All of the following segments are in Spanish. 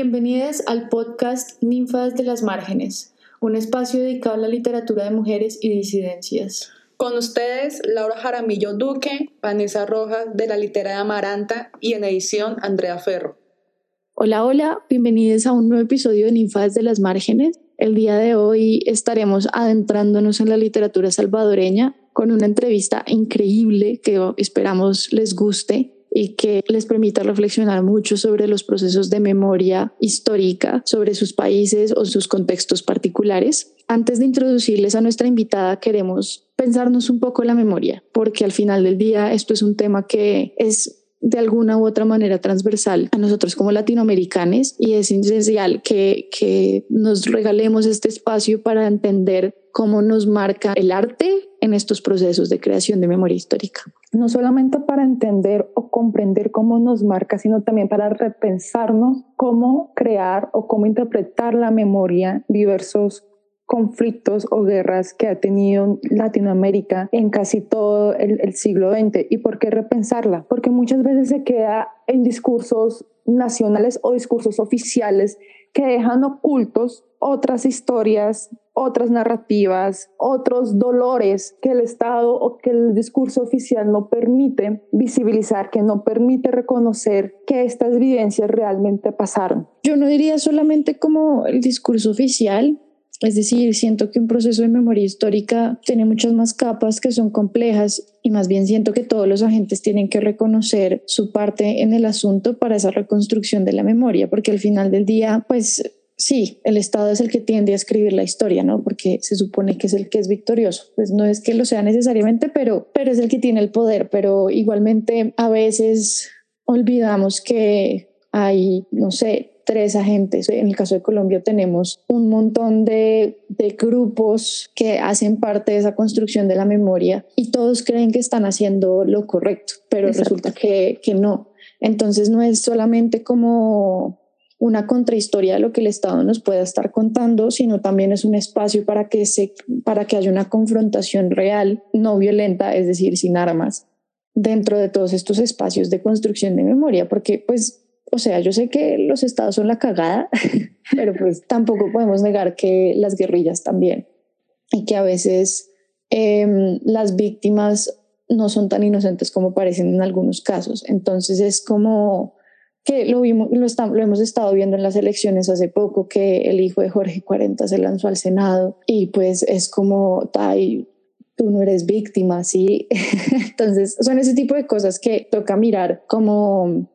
Bienvenidas al podcast Ninfas de las Márgenes, un espacio dedicado a la literatura de mujeres y disidencias. Con ustedes, Laura Jaramillo Duque, Vanessa Rojas de la Litera de Amaranta y en edición Andrea Ferro. Hola, hola, bienvenidos a un nuevo episodio de Ninfas de las Márgenes. El día de hoy estaremos adentrándonos en la literatura salvadoreña con una entrevista increíble que esperamos les guste y que les permita reflexionar mucho sobre los procesos de memoria histórica, sobre sus países o sus contextos particulares. Antes de introducirles a nuestra invitada, queremos pensarnos un poco la memoria, porque al final del día esto es un tema que es de alguna u otra manera transversal a nosotros como latinoamericanos y es esencial que, que nos regalemos este espacio para entender cómo nos marca el arte en estos procesos de creación de memoria histórica. No solamente para entender o comprender cómo nos marca, sino también para repensarnos cómo crear o cómo interpretar la memoria diversos conflictos o guerras que ha tenido Latinoamérica en casi todo el, el, siglo XX. ¿Y por qué repensarla? Porque muchas veces se queda en discursos nacionales o discursos oficiales que dejan ocultos otras historias, otras narrativas, otros dolores que el Estado o que el discurso oficial no permite visibilizar, que no permite reconocer que estas evidencias realmente pasaron. Yo no diría solamente como el discurso oficial, es decir, siento que un proceso de memoria histórica tiene muchas más capas que son complejas y más bien siento que todos los agentes tienen que reconocer su parte en el asunto para esa reconstrucción de la memoria, porque al final del día, pues sí, el Estado es el que tiende a escribir la historia, ¿no? Porque se supone que es el que es victorioso. Pues no es que lo sea necesariamente, pero, pero es el que tiene el poder. Pero igualmente a veces olvidamos que hay, no sé, tres agentes. En el caso de Colombia tenemos un montón de, de, grupos que hacen parte de esa construcción de la memoria y todos creen que están haciendo lo correcto, pero resulta que, que no. Entonces no es solamente como una contrahistoria de lo que el Estado nos pueda estar contando, sino también es un espacio para que, se, para que haya una confrontación real, no violenta, es decir, sin armas, dentro de todos estos espacios de construcción de memoria, porque pues, o sea, yo sé que los estados son la cagada, pero pues tampoco podemos negar que las guerrillas también, y que a veces eh, las víctimas no son tan inocentes como parecen en algunos casos. Entonces es como que lo, vimos, lo, lo, hemos estado viendo en las elecciones hace poco, que el hijo de Jorge 40 se lanzó al Senado y pues es como, ay, tú no eres víctima, ¿sí? Entonces son ese tipo de cosas que toca mirar como,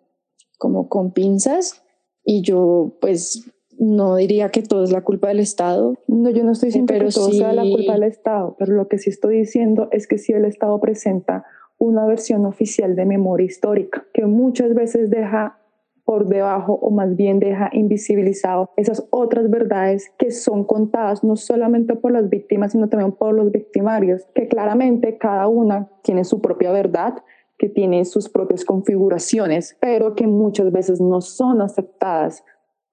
como con pinzas y yo pues no diría que todo es la culpa del Estado. No, yo no estoy diciendo pero que todo sí... sea la culpa del Estado, pero lo que sí estoy diciendo es que si el Estado presenta una versión oficial de memoria histórica que muchas veces deja por debajo o más bien deja invisibilizado esas otras verdades que son contadas no solamente por las víctimas, sino también por los victimarios, que claramente cada una tiene su propia verdad, que tiene sus propias configuraciones, pero que muchas veces no son aceptadas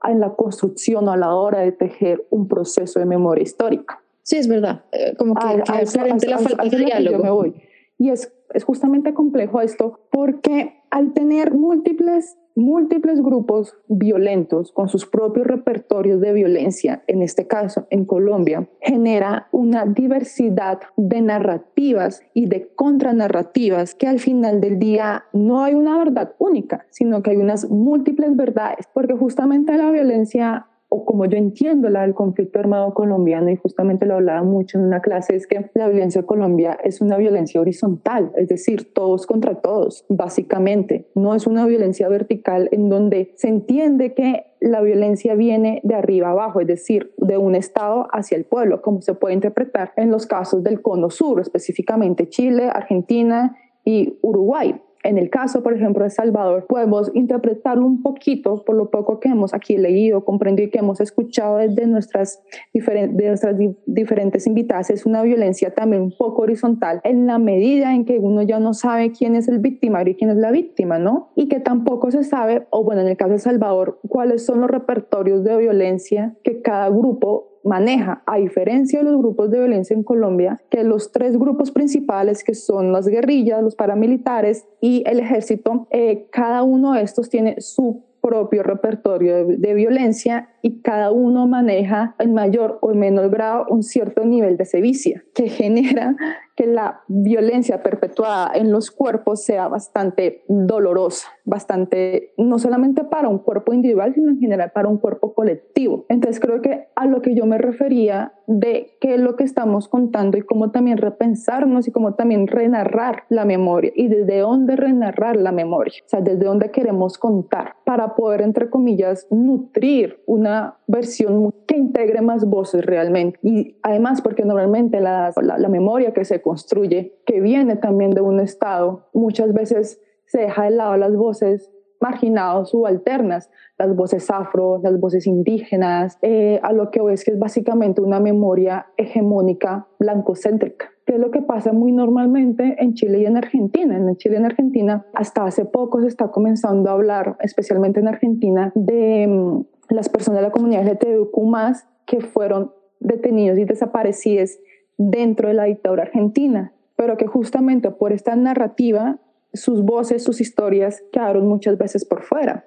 en la construcción o a la hora de tejer un proceso de memoria histórica. Sí, es verdad. Eh, como que, a, que a, la falta de diálogo. Yo me voy. Y es, es justamente complejo esto porque al tener múltiples múltiples grupos violentos con sus propios repertorios de violencia, en este caso en Colombia, genera una diversidad de narrativas y de contranarrativas que al final del día no hay una verdad única, sino que hay unas múltiples verdades, porque justamente la violencia o como yo entiendo la del conflicto armado colombiano, y justamente lo hablaba mucho en una clase, es que la violencia en Colombia es una violencia horizontal, es decir, todos contra todos, básicamente. No es una violencia vertical en donde se entiende que la violencia viene de arriba abajo, es decir, de un Estado hacia el pueblo, como se puede interpretar en los casos del Cono Sur, específicamente Chile, Argentina y Uruguay. En el caso, por ejemplo, de Salvador, podemos interpretarlo un poquito por lo poco que hemos aquí leído, comprendido y que hemos escuchado desde nuestras, de nuestras diferentes invitadas. Es una violencia también un poco horizontal en la medida en que uno ya no sabe quién es el victimario y quién es la víctima, ¿no? Y que tampoco se sabe, o bueno, en el caso de Salvador, cuáles son los repertorios de violencia que cada grupo maneja, a diferencia de los grupos de violencia en Colombia, que los tres grupos principales, que son las guerrillas, los paramilitares y el ejército, eh, cada uno de estos tiene su propio repertorio de, violencia y cada uno maneja en mayor o en menor grado un cierto nivel de sevicia que genera que la violencia perpetuada en los cuerpos sea bastante dolorosa, bastante, no solamente para un cuerpo individual, sino en general para un cuerpo colectivo. Entonces creo que a lo que yo me refería de qué es lo que estamos contando y cómo también repensarnos y cómo también renarrar la memoria y desde dónde renarrar la memoria, o sea, desde dónde queremos contar para poder, entre comillas, nutrir una versión que integre más voces realmente. Y además, porque normalmente la, la, la memoria que se construye, que viene también de un Estado, muchas veces se deja de lado las voces marginadas subalternas, las voces afro, las voces indígenas, eh, a lo que ves que es básicamente una memoria hegemónica blancocéntrica, que es lo que pasa muy normalmente en Chile y en Argentina. En Chile y en Argentina, hasta hace poco se está comenzando a hablar, especialmente en Argentina, de mm, las personas de la comunidad LGTBQ+, que fueron detenidos y desaparecidos dentro de la dictadura argentina, pero que justamente por esta narrativa, sus voces, sus historias quedaron muchas veces por fuera.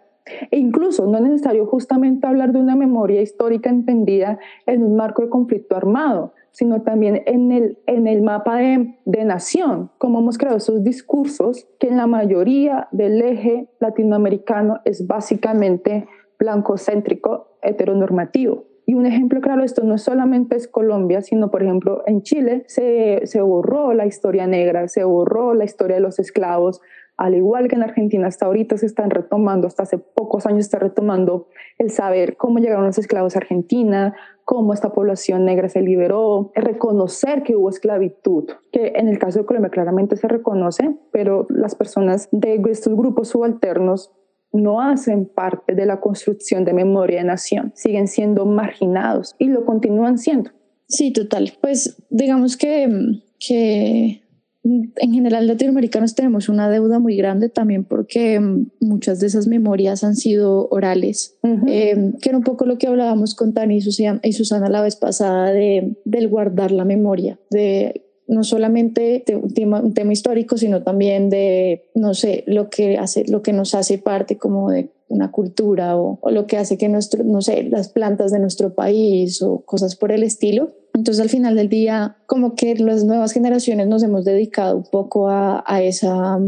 E incluso no es necesario justamente hablar de una memoria histórica entendida en un marco de conflicto armado, sino también en el, en el mapa de, de nación, como hemos creado esos discursos que en la mayoría del eje latinoamericano es básicamente blancocéntrico, heteronormativo. Y un ejemplo claro esto no solamente es Colombia, sino por ejemplo en Chile se, se borró la historia negra, se borró la historia de los esclavos, al igual que en Argentina hasta ahorita se están retomando, hasta hace pocos años está retomando el saber cómo llegaron los esclavos a Argentina, cómo esta población negra se liberó, reconocer que hubo esclavitud, que en el caso de Colombia claramente se reconoce, pero las personas de estos grupos subalternos no hacen parte de la construcción de memoria de nación, siguen siendo marginados y lo continúan siendo. Sí, total. Pues digamos que, que en general latinoamericanos tenemos una deuda muy grande también porque muchas de esas memorias han sido orales, eh, que era un poco lo que hablábamos con Tani y Susana, y Susana la vez pasada de, del guardar la memoria, de no solamente de un, tema, histórico, sino también de, no sé, lo que, hace, lo que nos hace parte como de una cultura o, lo que hace que nuestro, no sé, las plantas de nuestro país o cosas por el estilo. Entonces al final del día, como que las nuevas generaciones nos hemos dedicado un poco a, a esa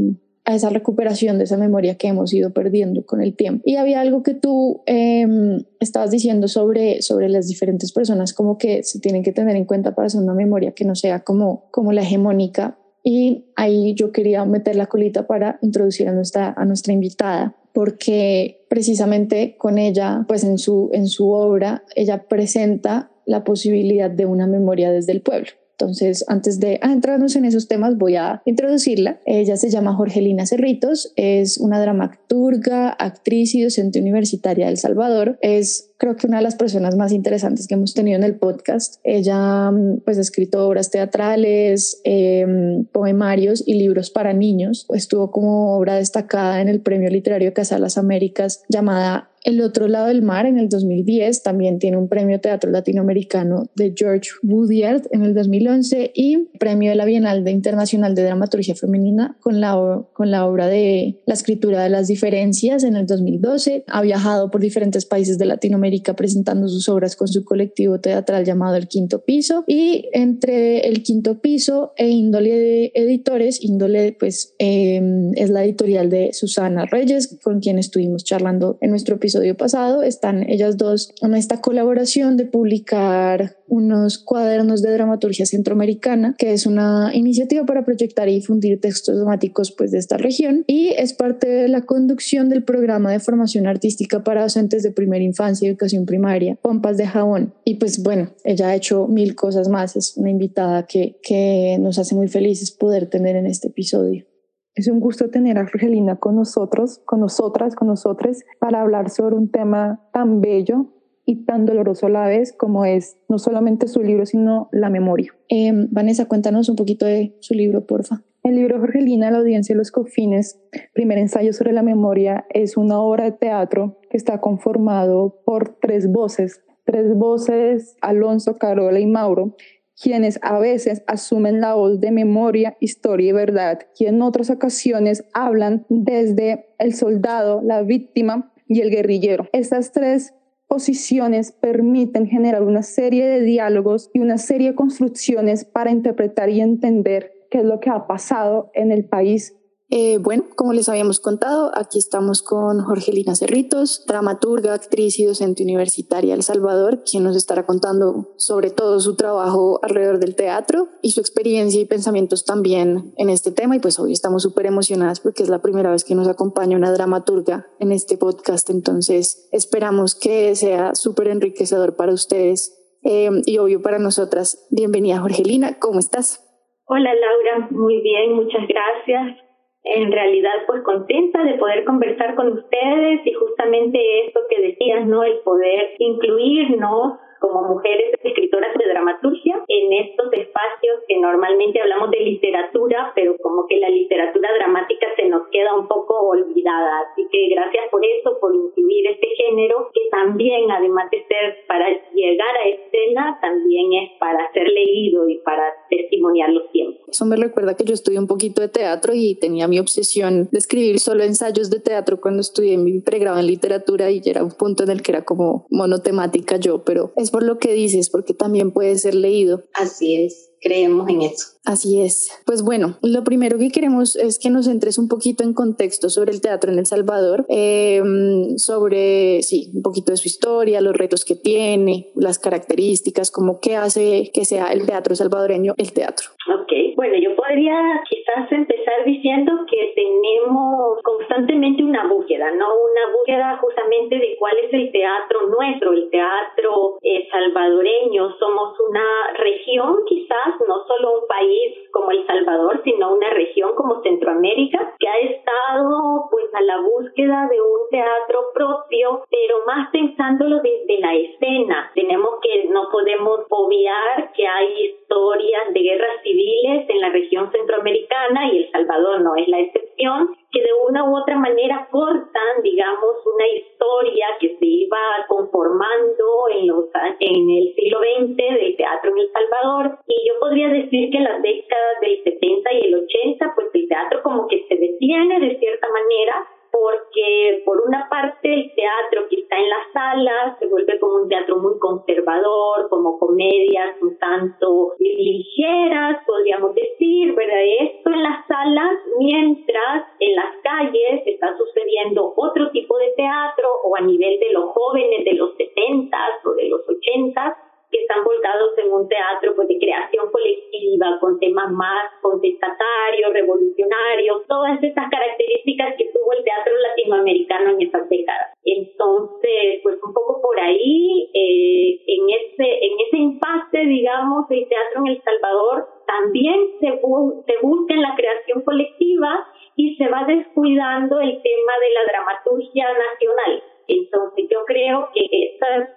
a esa recuperación de esa memoria que hemos ido perdiendo con el tiempo. Y había algo que tú em, estabas diciendo sobre, sobre las diferentes personas, como que se tienen que tener en cuenta para hacer una memoria que no sea como, como la hegemónica. Y ahí yo quería meter la colita para introducir a nuestra, a nuestra invitada, porque precisamente con ella, pues en su, en su obra, ella presenta la posibilidad de una memoria desde el pueblo. Entonces, antes de adentrarnos en esos temas, voy a introducirla. Ella se llama Jorgelina Cerritos, es una dramaturga, actriz y docente universitaria de El Salvador. Es creo que una de las personas más interesantes que hemos tenido en el podcast. Ella mm, pues ha escrito obras teatrales, em, poemarios y libros para niños. Estuvo como obra destacada en el Premio Literario Casa de las Américas llamada el otro lado del mar en el 2010 también tiene un premio teatro latinoamericano de George Woodyard en el 2011 y premio de la Bienal de Internacional de Dramaturgia Femenina con la, con la obra de La escritura de las diferencias en el 2012. Ha viajado por diferentes países de Latinoamérica presentando sus obras con su colectivo teatral llamado El Quinto Piso. Y entre El Quinto Piso e Índole de Editores, Índole pues em, es la editorial de Susana Reyes con quien estuvimos charlando en nuestro episodio pasado, están ellas dos en esta colaboración de publicar unos cuadernos de dramaturgia centroamericana, que es una iniciativa para proyectar y difundir textos dramáticos pues, de esta región. Y es parte de la conducción del programa de formación artística para docentes de primera infancia educación primaria, Pompas de Jabón. Y pues bueno, ella ha hecho mil cosas más, es una invitada que, que nos hace muy felices poder tener en este episodio. Es un gusto tener a Argelina con nosotros, con nosotras, con nosotros, para hablar sobre un tema tan bello y tan doloroso a la vez como es no solamente su libro, sino la memoria. Eh, Vanessa, cuéntanos un poquito de su libro, porfa. El libro Jorgelina, La audiencia de los cofines, primer ensayo sobre la memoria, es una obra de teatro que está conformado por tres voces, tres voces, Alonso, Carola y Mauro, quienes a veces asumen la voz de memoria, historia y verdad, y en otras ocasiones hablan desde el soldado, la víctima, y el guerrillero. Estas tres posiciones permiten generar una serie de diálogos y una serie de construcciones para interpretar y entender qué es lo que ha pasado en el país eh, bueno, como les habíamos contado, aquí estamos con Jorgelina Cerritos, dramaturga, actriz y docente universitaria de El Salvador, quien nos estará contando sobre todo su trabajo alrededor del teatro y su experiencia y pensamientos también en este tema. Y pues hoy estamos súper emocionadas porque es la primera vez que nos acompaña una dramaturga en este podcast. Entonces esperamos que sea súper enriquecedor para ustedes eh, y obvio para nosotras. Bienvenida, Jorgelina. ¿Cómo estás? Hola Laura, muy bien, muchas gracias. En realidad pues contenta de poder conversar con ustedes y justamente esto que decías, ¿no? El poder incluirnos como mujeres escritoras de dramaturgia en estos espacios que normalmente hablamos de literatura, pero como que la literatura dramática se nos queda un poco olvidada. Así que gracias por eso, por incluir este género, que también, además de ser para llegar a escena, también es para ser leído y para testimoniar los tiempos. Eso me recuerda que yo estudié un poquito de teatro y tenía mi obsesión de escribir solo ensayos de teatro cuando estudié mi pregrado en literatura y era un punto en el que era como monotemática yo, pero es por lo que dices, porque también puede ser leído. Así es creemos en eso. Así es. Pues bueno, lo primero que queremos es que nos entres un poquito en contexto sobre el teatro en El Salvador, em, sobre, sí, un poquito de su historia, los retos que tiene, las características, como qué hace que sea el teatro salvadoreño el teatro. Ok, bueno, yo podría quizás empezar diciendo que tenemos constantemente una búsqueda, ¿no? Una búsqueda justamente de cuál es el teatro nuestro, el teatro eh, salvadoreño. Somos una región quizás no solo un país como El Salvador, sino una región como Centroamérica, que ha estado pues a la búsqueda de un teatro propio, pero más pensándolo desde la escena. Tenemos que, no podemos obviar que hay historias de guerras civiles en la región centroamericana y El Salvador no es la excepción, que de una u otra manera cortan, digamos, una historia que se iba conformando en, los, en el siglo XX del teatro en El Salvador. Y yo podría decir que en las décadas del 70 y el 80, pues el teatro como que se detiene de cierta manera porque por una parte el teatro que está en las salas se vuelve como un teatro muy conservador, como comedias un tanto ligeras, podríamos decir, ¿verdad? Esto en las salas, mientras en las calles está sucediendo otro tipo de teatro o a nivel de los jóvenes de los 70 o de los 80 que están volcados en un teatro pues, de creación colectiva, con temas más contestatarios, revolucionarios, todas estas características que tuvo el teatro latinoamericano en esas décadas. Entonces, pues un poco por ahí, eh, en, ese, en ese impasse, digamos, del teatro en El Salvador, también se, se busca en la creación colectiva y se va descuidando el tema de la dramaturgia nacional. Entonces, yo creo que esas,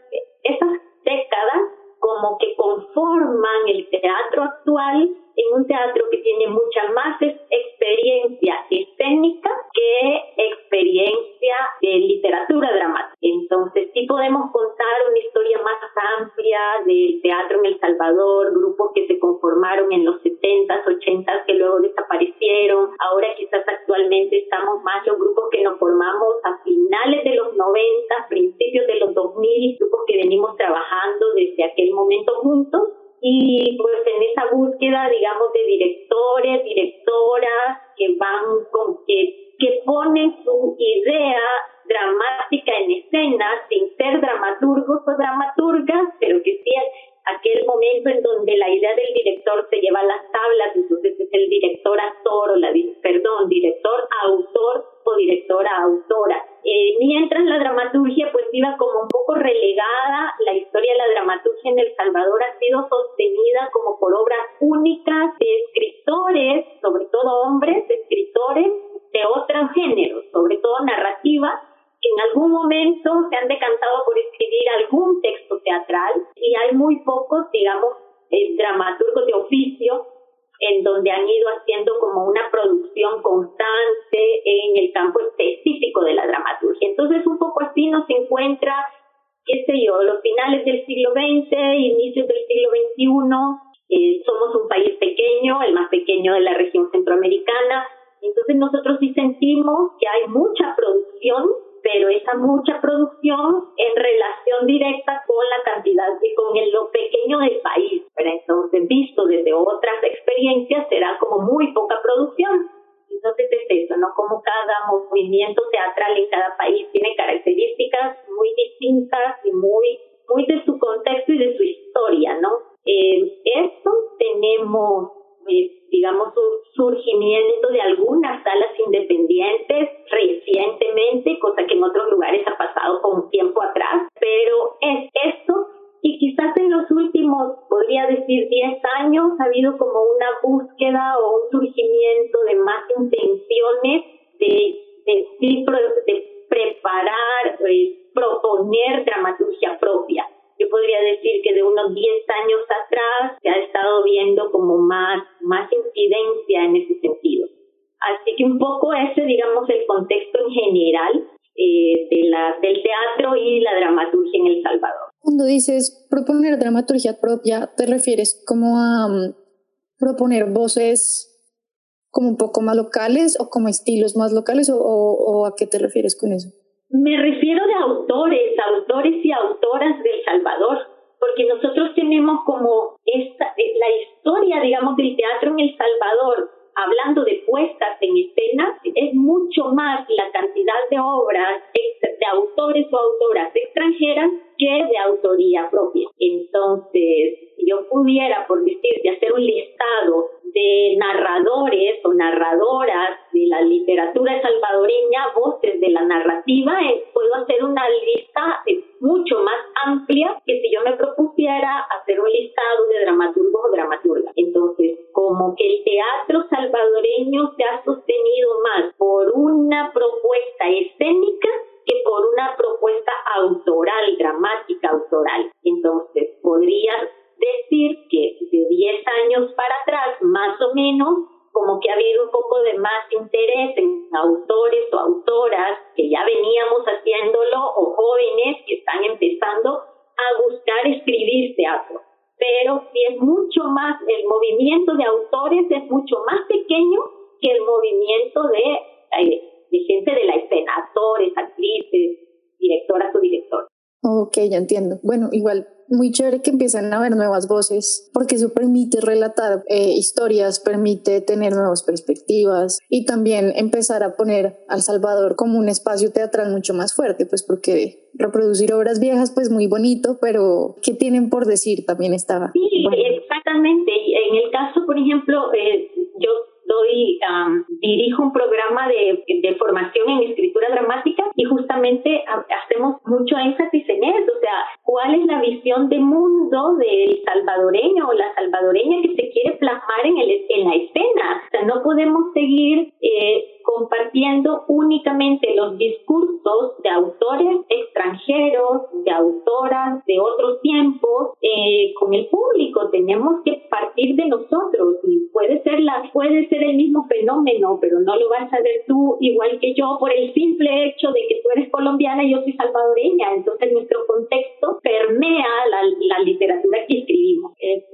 esas décadas como que conforman el teatro actual en un teatro que tiene mucha más experiencia escénica que experiencia de literatura dramática. Entonces sí podemos contar una historia más amplia del teatro en El Salvador, grupos que se conformaron en los 70s, 80s que luego desaparecieron. Ahora quizás actualmente estamos más los grupos que nos formamos a finales de los 90, principios de los 2000, grupos que venimos trabajando desde aquel momento juntos y pues en esa búsqueda, digamos, de directores, directoras que van con que, que ponen su idea dramática en escena sin ser dramaturgos o dramaturgas, pero que sí aquel momento en donde la idea del director se lleva a las tablas, entonces es el director actor o la, perdón, director autor o directora autora. Eh, mientras la dramaturgia pues iba como un poco relegada, la historia de la dramaturgia en El Salvador ha sido sostenida como por obras únicas de escritores, sobre todo hombres, escritores de otros géneros, sobre todo narrativa, que en algún momento se han decantado por escribir algún texto teatral y hay muy pocos, digamos, eh, dramaturgos de oficio en donde han ido haciendo como una producción constante en el campo específico de la dramaturgia. Entonces, un poco así nos encuentra, qué sé yo, los finales del siglo XX, inicios del siglo XXI. Eh, somos un país pequeño, el más pequeño de la región centroamericana. Entonces, nosotros sí sentimos que hay mucha producción pero esa mucha producción en relación directa con la cantidad y con el, lo pequeño del país. Pero entonces, visto desde otras experiencias, será como muy poca producción. Entonces es eso, ¿no? Como cada movimiento teatral en cada país tiene características muy distintas y muy, muy de su contexto y de su historia, ¿no? Eh, esto tenemos digamos, un surgimiento de algunas salas independientes recientemente, cosa que en otros lugares ha pasado con tiempo atrás, pero es esto y quizás en los últimos, podría decir, 10 años ha habido como una búsqueda o un surgimiento de más intenciones de, de, de preparar, eh, proponer dramaturgia propia. Yo podría decir que de unos 10 años atrás se ha estado viendo como más, más incidencia en ese sentido. Así que un poco ese, digamos, el contexto en general eh, de la, del teatro y la dramaturgia en El Salvador. Cuando dices proponer dramaturgia propia, ¿te refieres como a mm, proponer voces como un poco más locales o como estilos más locales o a qué te refieres con eso? Me refiero de autores, autores y autoras del Salvador, porque nosotros tenemos como esta, eh, la historia, digamos, del teatro en El Salvador, hablando de puestas en escena, es mucho más la cantidad de obras de autores o autoras extranjeras que de autoría propia. Entonces, si yo pudiera, por decirte, hacer un listado de narradores o narradoras de la literatura salvadoreña, voces de la narrativa, eh, puedo hacer una lista mucho más amplia que si yo me propusiera hacer un listado de dramaturgos o dramaturgas. Entonces, como que el teatro salvadoreño se ha sostenido más por una propuesta escénica que por una propuesta autoral, dramática autoral. Entonces, podría decir que de 10 años para atrás, más o menos, como que ha habido un poco de más interés en autores o autoras que ya veníamos haciéndolo o jóvenes que están empezando a buscar escribir teatro. Pero si es mucho más, el movimiento de autores es mucho más pequeño que el movimiento de, eh, de gente de la escena, actores, actrices, directoras o directores. Ok, ya entiendo. Bueno, igual muy chévere que empiezan a haber nuevas voces, porque eso permite relatar eh, historias, permite tener nuevas perspectivas y también empezar a poner al Salvador como un espacio teatral mucho más fuerte, pues porque reproducir obras viejas, pues muy bonito, pero ¿qué tienen por decir? También estaba. Sí, exactamente. En el caso, por ejemplo, eh, yo doy, dirijo un programa de, de, formación en escritura dramática y justamente hacemos mucho énfasis en eso, o sea, cuál es la visión de mundo del salvadoreño o la salvadoreña que se quiere plasmar en, el, en la escena. O sea, no podemos seguir eh, compartiendo únicamente los discursos de autores extranjeros, de autoras de otros tiempos eh, con el público. Tenemos que partir de nosotros y puede ser la puede ser el mismo fenómeno, pero no lo vas a ver tú igual que yo por el simple hecho de que tú eres colombiana y yo soy salvadoreña. Entonces nuestro contexto permea la, la literatura que escribimos. Es,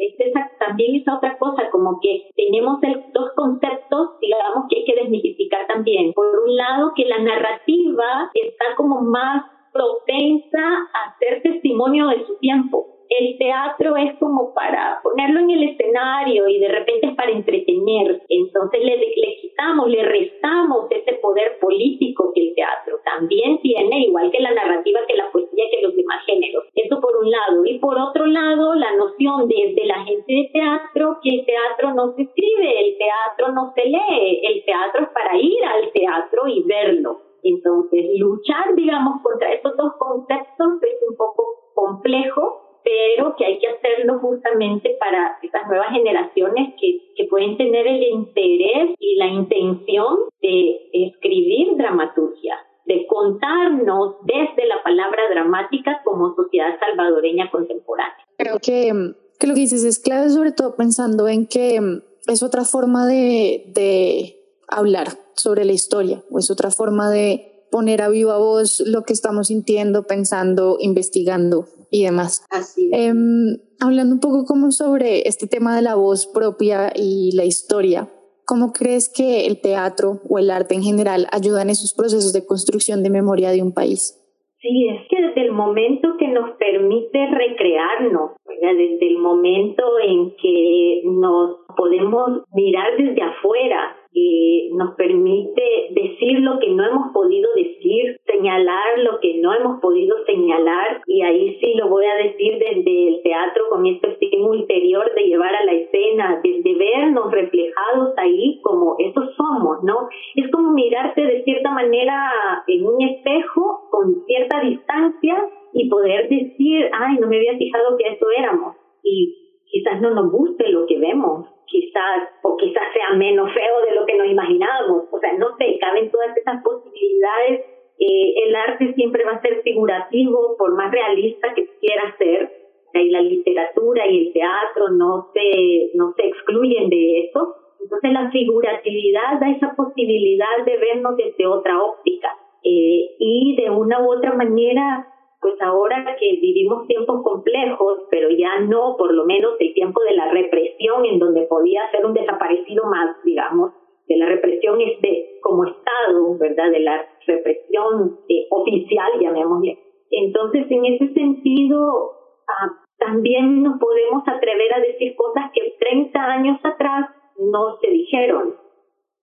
también es otra cosa, como que tenemos dos conceptos, digamos, que hay que desmitificar también. Por un lado, que la narrativa está como más propensa a ser testimonio de su tiempo. El teatro es como para ponerlo en el escenario y de repente es para entretener. Entonces le, le quitamos, le restamos ese poder político que el teatro también tiene, igual que la narrativa, que la poesía, que los demás géneros. Eso por un lado. Y por otro lado, la noción desde la gente de teatro, que el teatro no se escribe, el teatro no se lee, el teatro es para ir al teatro y verlo. Entonces, luchar, digamos, contra estos dos conceptos es un poco complejo, pero que hay que hacerlo justamente para estas nuevas generaciones que, que pueden tener el interés y la intención de escribir dramaturgia de contarnos desde la palabra dramática como sociedad salvadoreña contemporánea. Creo que, que lo que dices es clave, sobre todo pensando en que es otra forma de, de hablar sobre la historia, o es otra forma de poner a viva voz lo que estamos sintiendo, pensando, investigando y demás. Así em, hablando un poco como sobre este tema de la voz propia y la historia, ¿Cómo crees que el teatro o el arte en general ayudan en esos procesos de construcción de memoria de un país? Sí, es que desde el momento que nos permite recrearnos, desde el momento en que nos podemos mirar desde afuera eh, nos permite decir lo que no hemos podido decir, señalar lo que no hemos podido señalar y ahí sí lo voy a decir desde el teatro con este estímulo ulterior de llevar a la escena, desde vernos reflejados ahí como esos somos, ¿no? Es como mirarte de cierta manera en un espejo con cierta distancia y poder decir, ay, no me había fijado que eso éramos y quizás no nos guste lo que vemos, quizás, o quizás sea menos feo de lo que nos imaginábamos. O sea, no sé, caben todas esas posibilidades. Eh, el arte siempre va a ser figurativo, por más realista que quiera ser. y la literatura y el teatro no se, no se excluyen de eso. Entonces la figuratividad da esa posibilidad de vernos desde otra óptica. Eh, y de una u otra manera pues ahora que vivimos tiempos complejos, pero ya no por lo menos el tiempo de la represión en donde podía ser un desaparecido más, digamos, de la represión este, como Estado, ¿verdad? De la represión eh, oficial, llamémosle. Entonces, en ese sentido, ah, también nos podemos atrever a decir cosas que 30 años atrás no se dijeron.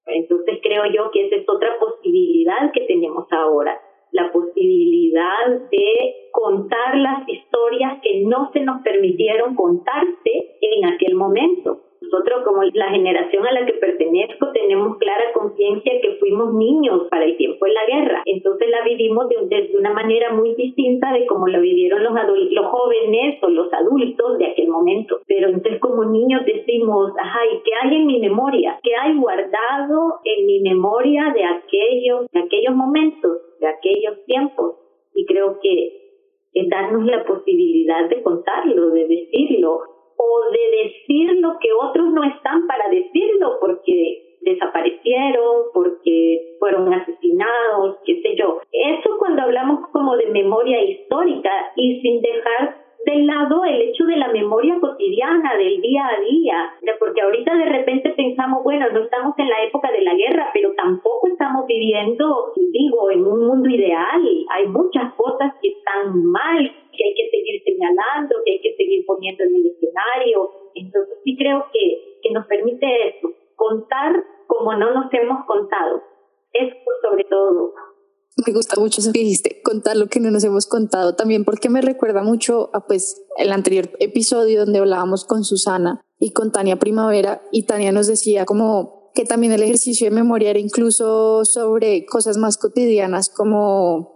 Entonces, creo yo que esa es otra posibilidad que tenemos ahora la posibilidad de contar las historias que no se nos permitieron contarse en aquel momento. Nosotros como la generación a la que pertenezco tenemos clara conciencia que fuimos niños para el tiempo de la guerra. Entonces la vivimos de, de una manera muy distinta de como la vivieron los, los jóvenes o los adultos de aquel momento. Pero entonces como niños decimos, ajá, ¿y qué hay en mi memoria? ¿Qué hay guardado en mi memoria de aquellos, de aquellos momentos? de aquellos tiempos y creo que es darnos la posibilidad de contarlo, de decirlo o de decir lo que otros no están para decirlo porque desaparecieron, porque fueron asesinados, qué sé yo. Eso cuando hablamos como de memoria histórica y sin dejar de lado el hecho de la memoria cotidiana, del día a día, porque ahorita de repente pensamos, bueno, no estamos en la época de la guerra, pero tampoco estamos viviendo, digo, en un mundo ideal. Hay muchas cosas que están mal, que hay que seguir señalando, que hay que seguir poniendo en el escenario. Entonces sí creo que, que nos permite eso, contar como no nos hemos contado. Es sobre todo me gusta mucho eso que dijiste, contar lo que no nos hemos contado también porque me recuerda mucho a pues el anterior episodio donde hablábamos con Susana y con Tania Primavera y Tania nos decía como que también el ejercicio de memoria era incluso sobre cosas más cotidianas como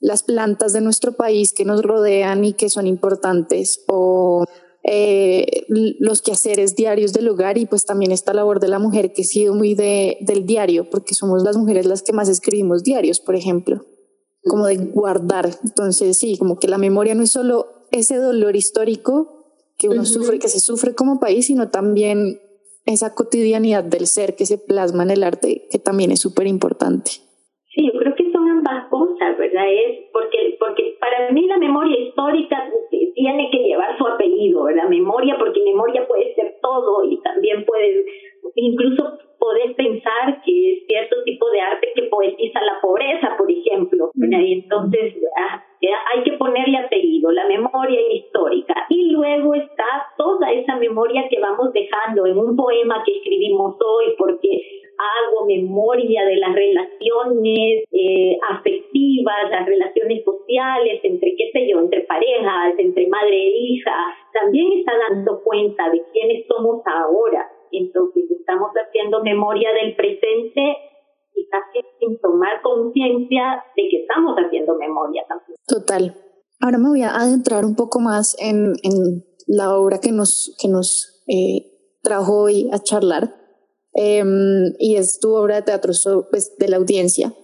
las plantas de nuestro país que nos rodean y que son importantes o eh, los quehaceres diarios del hogar y pues también esta labor de la mujer que ha sido muy de, del diario, porque somos las mujeres las que más escribimos diarios, por ejemplo, como de guardar. Entonces sí, como que la memoria no es solo ese dolor histórico que uno sufre, que se sufre como país, sino también esa cotidianidad del ser que se plasma en el arte, que también es súper importante. Sí, yo creo que Es porque, porque para mí la memoria histórica tiene que llevar su apellido, ¿verdad? Memoria, porque memoria puede ser todo y también puede, incluso podés pensar que cierto tipo de arte que poetiza la pobreza, por ejemplo. Y entonces ah, hay que ponerle apellido, la memoria histórica. Y luego está toda esa memoria que vamos dejando en un poema que escribimos hoy, porque hago memoria de las relaciones eh, afectivas, las relaciones sociales, entre qué sé yo, entre parejas, entre madre e hija, también está dando cuenta de quiénes somos ahora. Entonces estamos haciendo memoria del presente quizás sin tomar conciencia de que estamos haciendo memoria también. Total. Ahora me voy a adentrar un poco más en, en la obra que nos, que nos eh, trajo hoy a charlar Em, y es tu obra de teatro pues, de la audiencia.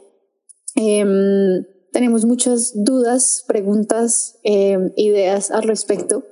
Em, tenemos muchas dudas, preguntas, em, ideas al respecto,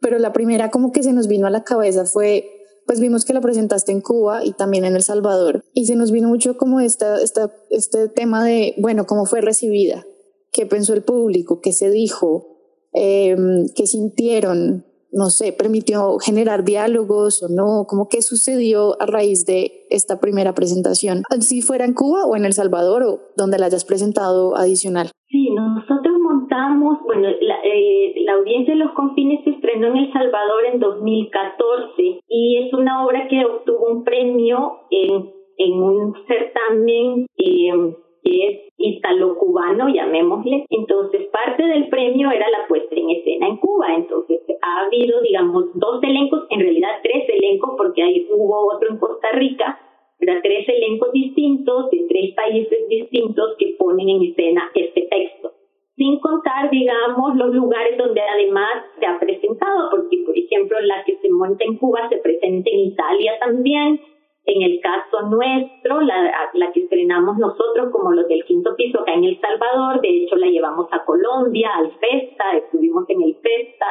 pero la primera como que se nos vino a la cabeza fue, pues vimos que la presentaste en Cuba y también en El Salvador, y se nos vino mucho como esta, esta, este tema de, bueno, cómo fue recibida, qué pensó el público, qué se dijo, qué sintieron, no sé, permitió generar diálogos o no? ¿Cómo qué sucedió a raíz de esta primera presentación? Si fuera en Cuba o en El Salvador o donde la hayas presentado adicional. Sí, nosotros montamos, bueno, la, eh, la audiencia de los confines se estrenó en El Salvador en 2014 y es una obra que obtuvo un premio en, en un certamen eh, que es italo-cubano, llamémosle. Entonces, parte del premio era la puesta en escena en Cuba. Entonces, ha habido, digamos, dos elencos, en realidad tres elencos, porque ahí hubo otro en Costa Rica, pero tres elencos distintos de tres países distintos que ponen en escena este texto. Sin contar, digamos, los lugares donde además se ha presentado, porque, por ejemplo, la que se monta en Cuba se presenta en Italia también, en el caso nuestro, la, la, que estrenamos nosotros como los del quinto piso acá en El Salvador, de hecho la llevamos a Colombia, al FESTA, estuvimos en el FESTA,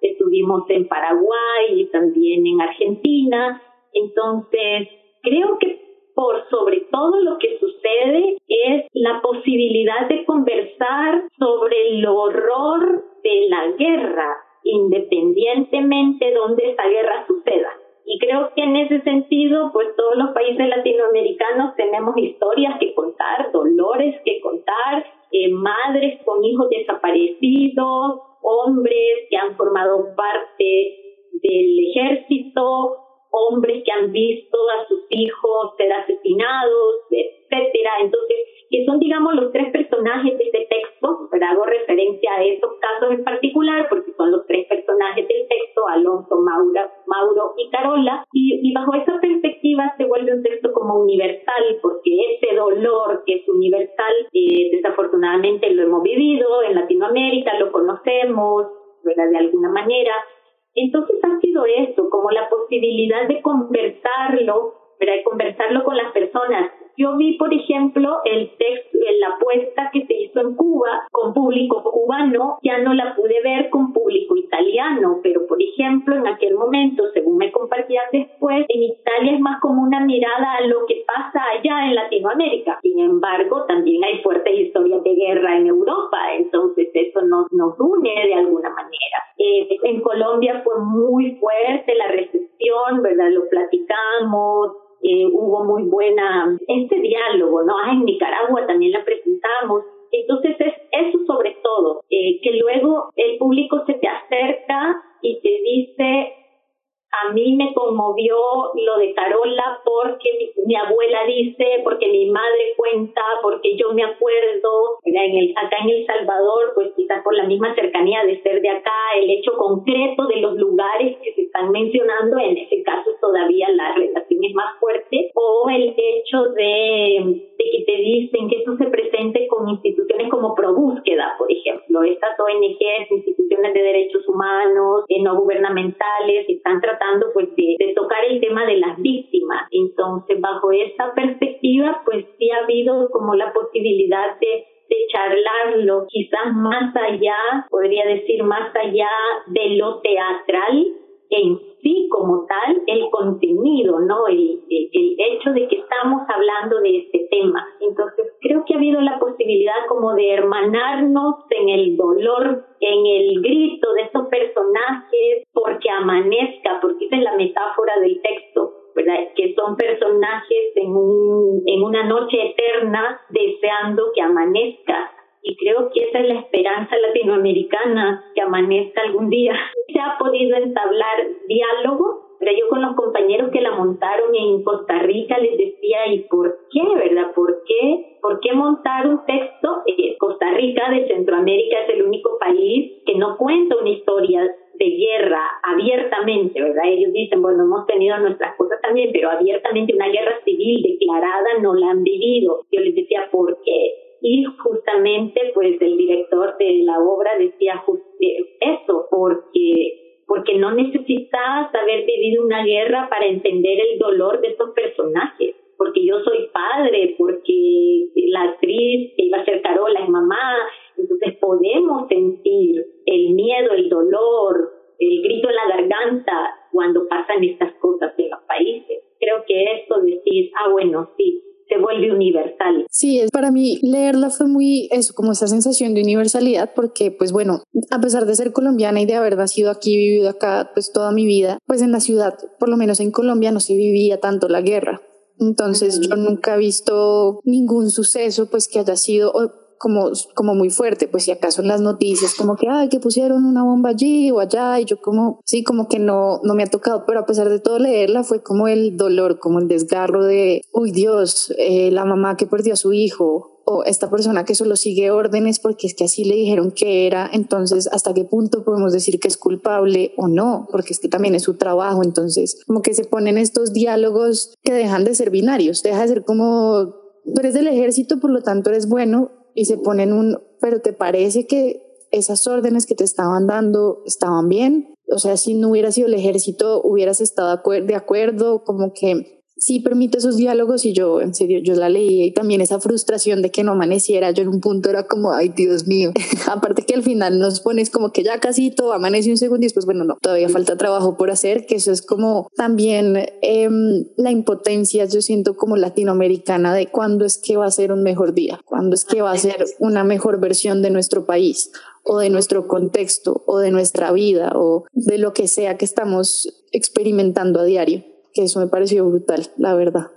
estuvimos en Paraguay y también en Argentina. Entonces, creo que por sobre todo lo que sucede es la posibilidad de conversar sobre el horror de la guerra, independientemente de donde esa guerra suceda. Y creo que en ese sentido, pues todos los países latinoamericanos tenemos historias que contar, dolores que contar, eh, madres con hijos desaparecidos, hombres que han formado parte del ejército, hombres que han visto a sus hijos ser asesinados, etcétera. Entonces, que son, digamos, los tres personajes de este texto, pero hago referencia a esos casos en particular porque Carola, y, bajo esa perspectiva se vuelve un texto como universal, porque ese dolor que es universal, eh, desafortunadamente lo hemos vivido en Latinoamérica, lo conocemos. De alguna manera. Entonces ha sido eso, como la posibilidad de conversarlo, ¿verdad? De conversarlo con las personas yo vi, por ejemplo, el texto, la apuesta que se hizo en Cuba con público cubano, ya no la pude ver con público italiano, pero por ejemplo, en aquel momento, según me compartían después, en Italia es más como una mirada a lo que pasa allá en Latinoamérica. Sin embargo, también hay fuertes historias de guerra en Europa, entonces eso nos, nos une de alguna manera. Eh, en Colombia fue muy fuerte la recepción, ¿verdad? Lo platicamos, eh, hubo muy buena, este diálogo, ¿no? Ah, en Nicaragua también la presentamos. Entonces es eso sobre todo, eh, que luego el público se te acerca y te dice, a mí me conmovió lo de Carola porque mi, abuela dice, porque mi madre cuenta, porque yo me acuerdo, en acá en El Salvador, pues quizás por la misma cercanía de ser de acá, el hecho concreto de los lugares que se están mencionando, en ese caso todavía la relación es más fuerte, o el hecho de, que te dicen que eso se presente con instituciones como ProBúsqueda, por ejemplo, estas ONGs, instituciones de derechos humanos, eh, no gubernamentales, están tratando pues de, tocar el tema de las víctimas. Entonces, bajo esa perspectiva, pues sí ha habido como la posibilidad de de charlarlo quizás más allá, podría decir más allá de lo teatral, en sí como tal el contenido, ¿no? El, el, hecho de que estamos hablando de este tema. Entonces creo que ha habido la posibilidad como de hermanarnos en el dolor, en el grito de estos personajes, porque amanezca, porque esa es la metáfora del texto, ¿verdad? Que son personajes en, un, en una noche eterna deseando que amanezca y creo que esa es la esperanza latinoamericana, que amanezca algún día. Se ha podido entablar diálogo, pero yo con los compañeros que la montaron en Costa Rica les decía, ¿y por qué, verdad? ¿Por qué? ¿Por qué montar un texto? Eh, Costa Rica de Centroamérica es el único país que no cuenta una historia de guerra abiertamente, ¿verdad? Ellos dicen, bueno, hemos tenido nuestras cosas también, pero abiertamente una guerra civil declarada no la han vivido. Yo les decía, ¿por qué? Y justamente pues el director de la obra decía eso, porque porque no necesitabas haber vivido una guerra para entender el dolor de estos personajes, porque yo soy padre, porque la actriz que iba a ser Carola es mamá, entonces podemos sentir el miedo, el dolor, el grito en la garganta cuando pasan estas cosas en los países. Creo que esto decir, ah, bueno, sí, se vuelve universal. Sí, es, para mí leerla fue muy eso, como esa sensación de universalidad, porque pues bueno, a pesar de ser colombiana y de haber nacido aquí, vivido acá pues toda mi vida, pues en la ciudad, por lo menos en Colombia, no se vivía tanto la guerra. Entonces yo nunca he visto ningún suceso pues que haya sido como, como muy fuerte, pues si acaso en las noticias como que, ay, que pusieron una bomba allí o allá y yo como, sí, como que no, no me ha tocado, pero a pesar de todo leerla fue como el dolor, como el desgarro de, uy Dios, eh, la mamá que perdió a su hijo o esta persona que solo sigue órdenes porque es que así le dijeron que era, entonces hasta qué punto podemos decir que es culpable o no, porque es que también es su trabajo, entonces como que se ponen estos diálogos que dejan de ser binarios, deja de ser como, tú eres del ejército, por lo tanto eres bueno, y se ponen un, pero ¿te parece que esas órdenes que te estaban dando estaban bien? O sea, si no hubiera sido el ejército, hubieras estado de acuerdo, como que sí permite esos diálogos y yo, en serio, yo la leí y también esa frustración de que no amaneciera, yo en un punto era como, ay Dios mío, aparte que al final nos pones como que ya casi todo amanece un segundo y después, bueno, no, todavía falta trabajo por hacer, que eso es como también em, la impotencia, yo siento como latinoamericana de cuándo es que va a ser un mejor día, cuándo es que va a ser una mejor versión de nuestro país o de nuestro contexto o de nuestra vida o de lo que sea que estamos experimentando a diario que eso me pareció brutal, la verdad.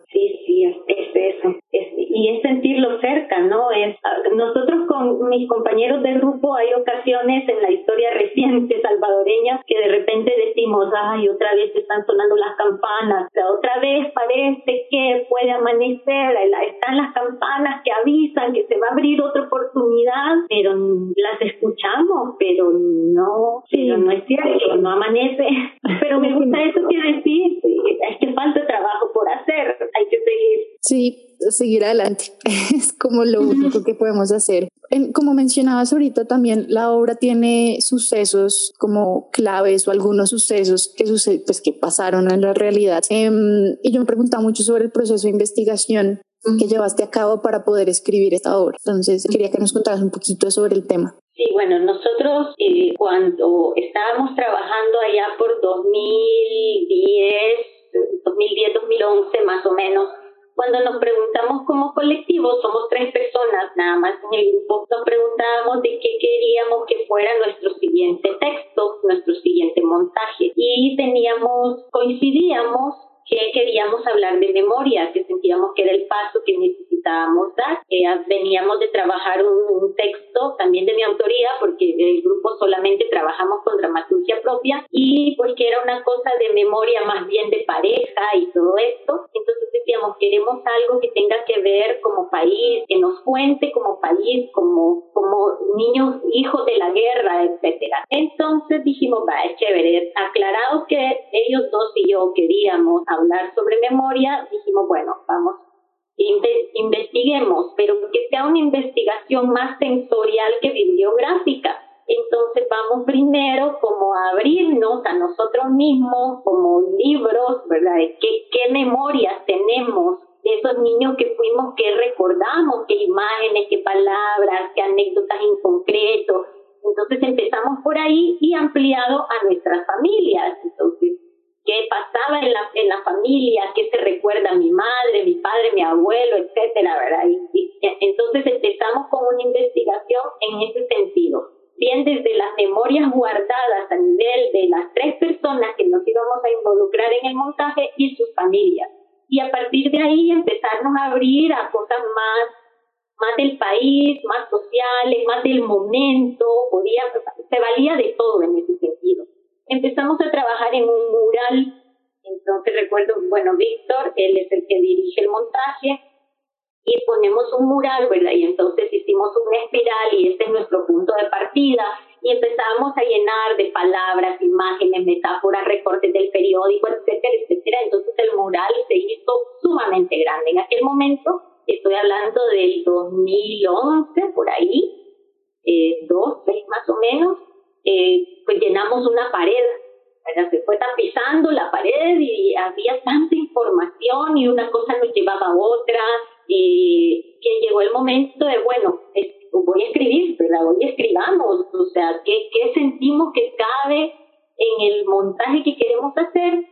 Y es sentirlo cerca, ¿no? Es, nosotros con mis compañeros del grupo hay ocasiones en la historia reciente salvadoreña que de repente decimos, ay, otra vez están sonando las campanas, otra vez parece que puede amanecer, están las campanas que avisan que se va a abrir otra oportunidad, pero las escuchamos, pero no, pero no es cierto, no amanece. Pero me gusta eso que decís, es que falta trabajo por hacer, hay que seguir. Sí, seguir adelante. Es como lo único que podemos hacer. Como mencionabas ahorita también, la obra tiene sucesos como claves o algunos sucesos que, pues, que pasaron en la realidad. Em, y yo me preguntaba mucho sobre el proceso de investigación que llevaste a cabo para poder escribir esta obra. Entonces, quería que nos contaras un poquito sobre el tema. Sí, bueno, nosotros eh, cuando estábamos trabajando allá por 2010, 2010-2011 más o menos, cuando nos preguntamos como colectivo, somos tres personas nada más en el grupo, nos preguntábamos de qué queríamos que fuera nuestro siguiente texto, nuestro siguiente montaje. Y teníamos, coincidíamos que queríamos hablar de memoria, que sentíamos que era el paso que necesitábamos dar. Eh, veníamos de trabajar un, texto también de mi autoría, porque el grupo solamente trabajamos con dramaturgia propia, y porque era una cosa de memoria más bien de pareja y todo esto. Entonces decíamos, queremos algo que tenga que ver como país, que nos cuente como país, como, como niños, hijos de la guerra, etcétera. Entonces dijimos, va, es chévere, aclarado que ellos dos y yo queríamos hablar sobre memoria, dijimos, bueno, vamos, investiguemos, pero que sea una investigación más sensorial que bibliográfica. Entonces vamos primero como a abrirnos a nosotros mismos como libros, ¿verdad? Qué, qué memorias tenemos de esos niños que fuimos, qué recordamos, qué imágenes, qué palabras, qué anécdotas en concreto. Entonces empezamos por ahí y ampliado a nuestras familias. Entonces, qué pasaba en la, en la familia, qué se recuerda mi madre, mi padre, mi abuelo, etcétera, ¿verdad? Y, entonces empezamos con una investigación en ese sentido. Bien desde las memorias guardadas a nivel de las tres personas que nos íbamos a involucrar en el montaje y sus familias. Y a partir de ahí empezarnos a abrir a cosas más, más del país, más sociales, más del momento, podía, se valía de todo en ese sentido empezamos a trabajar en un mural. Entonces recuerdo, bueno, Víctor, él es el que dirige el montaje y ponemos un mural, ¿verdad? Y entonces hicimos una espiral y este es nuestro punto de partida y empezamos a llenar de palabras, imágenes, metáforas, recortes del periódico, etcétera, etcétera. Entonces el mural se hizo sumamente grande. En aquel momento, estoy hablando del 2011, por ahí, eh, 12 más o menos, eh, pues llenamos una pared, se fue tapizando la pared y había tanta información y una cosa nos llevaba a otra, y que llegó el momento de, bueno, voy a escribir, ¿verdad? Hoy escribamos, o sea, ¿qué, ¿qué sentimos que cabe en el montaje que queremos hacer?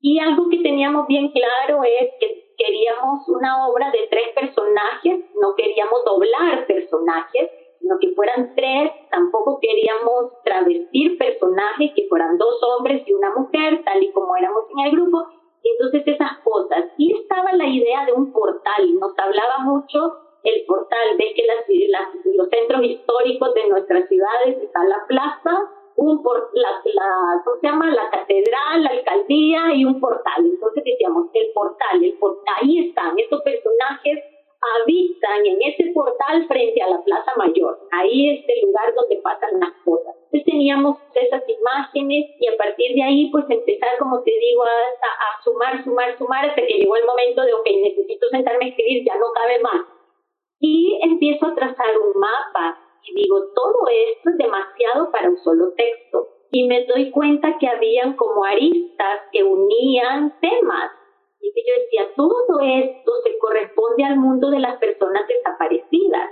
Y algo que teníamos bien claro es que queríamos una obra de tres personajes, no queríamos doblar personajes, sino que fueran tres, tampoco queríamos travestir personajes, que fueran dos hombres y una mujer, tal y como éramos en el grupo, entonces esas cosas. Y estaba la idea de un portal, nos hablaba mucho el portal, ves que las, los centros históricos de nuestras ciudades está la plaza, un por, la, la, ¿cómo se llama? La catedral, la alcaldía y un portal. Entonces decíamos, el portal, el portal, ahí están, estos personajes habitan en ese portal frente a la Plaza Mayor. Ahí es el lugar donde pasan las cosas. Entonces teníamos esas imágenes y a partir de ahí pues empezar, como te digo, a, sumar, sumar, sumar hasta que llegó el momento de, ok, necesito sentarme a escribir, ya no cabe más. Y empiezo a trazar un mapa y digo, todo esto es demasiado para un solo texto. Y me doy cuenta que habían como aristas que unían temas. Y yo decía, todo esto se corresponde al mundo de las personas desaparecidas.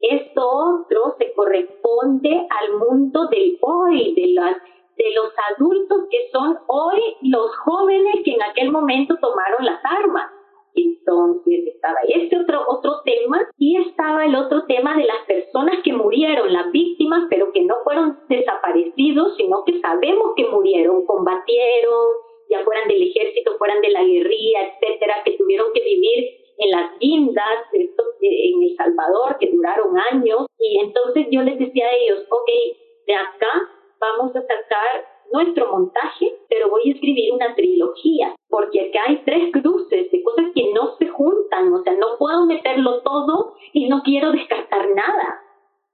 Esto otro se corresponde al mundo del hoy, de, las, de los adultos que son hoy los jóvenes que en aquel momento tomaron las armas. Entonces estaba este otro, otro tema y estaba el otro tema de las personas que murieron, las víctimas, pero que no fueron desaparecidos, sino que sabemos que murieron, combatieron, ya fueran del ejército, fueran de la guerrilla, etcétera, que tuvieron que vivir en las guindas en El Salvador, que duraron años. Y entonces yo les decía a ellos, ok, de acá vamos a sacar nuestro montaje, pero voy a escribir una trilogía, porque acá hay tres cruces de cosas que no se juntan, o sea, no puedo meterlo todo y no quiero descartar nada.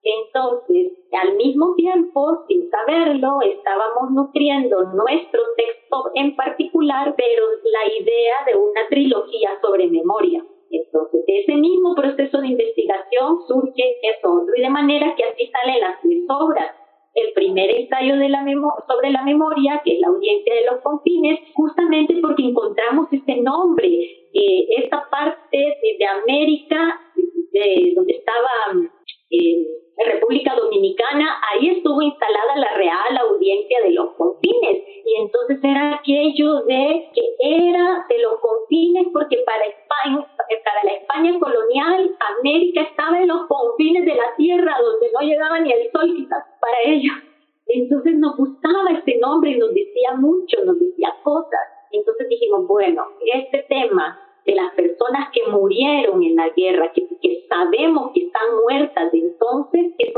Entonces, al mismo tiempo, sin saberlo, estábamos nutriendo nuestro texto en particular, pero la idea de una trilogía sobre memoria. Entonces, de ese mismo proceso de investigación surge eso otro, y de manera que así salen las tres obras el primer ensayo de la sobre la memoria, que es la audiencia de los confines, justamente porque encontramos este nombre, eh, esta parte de, América, de, donde estaba eh, República Dominicana, ahí estuvo instalada la Real Audiencia de los Confines. Y entonces era aquello de que era de los confines porque para España, para la España colonial, América estaba en los confines de la tierra donde no llegaba ni el sol quizás para ellos. Entonces nos gustaba este nombre y nos decía mucho, nos decía cosas. Entonces dijimos, bueno, este tema de las personas que murieron en la guerra, que, sabemos que están muertas entonces, es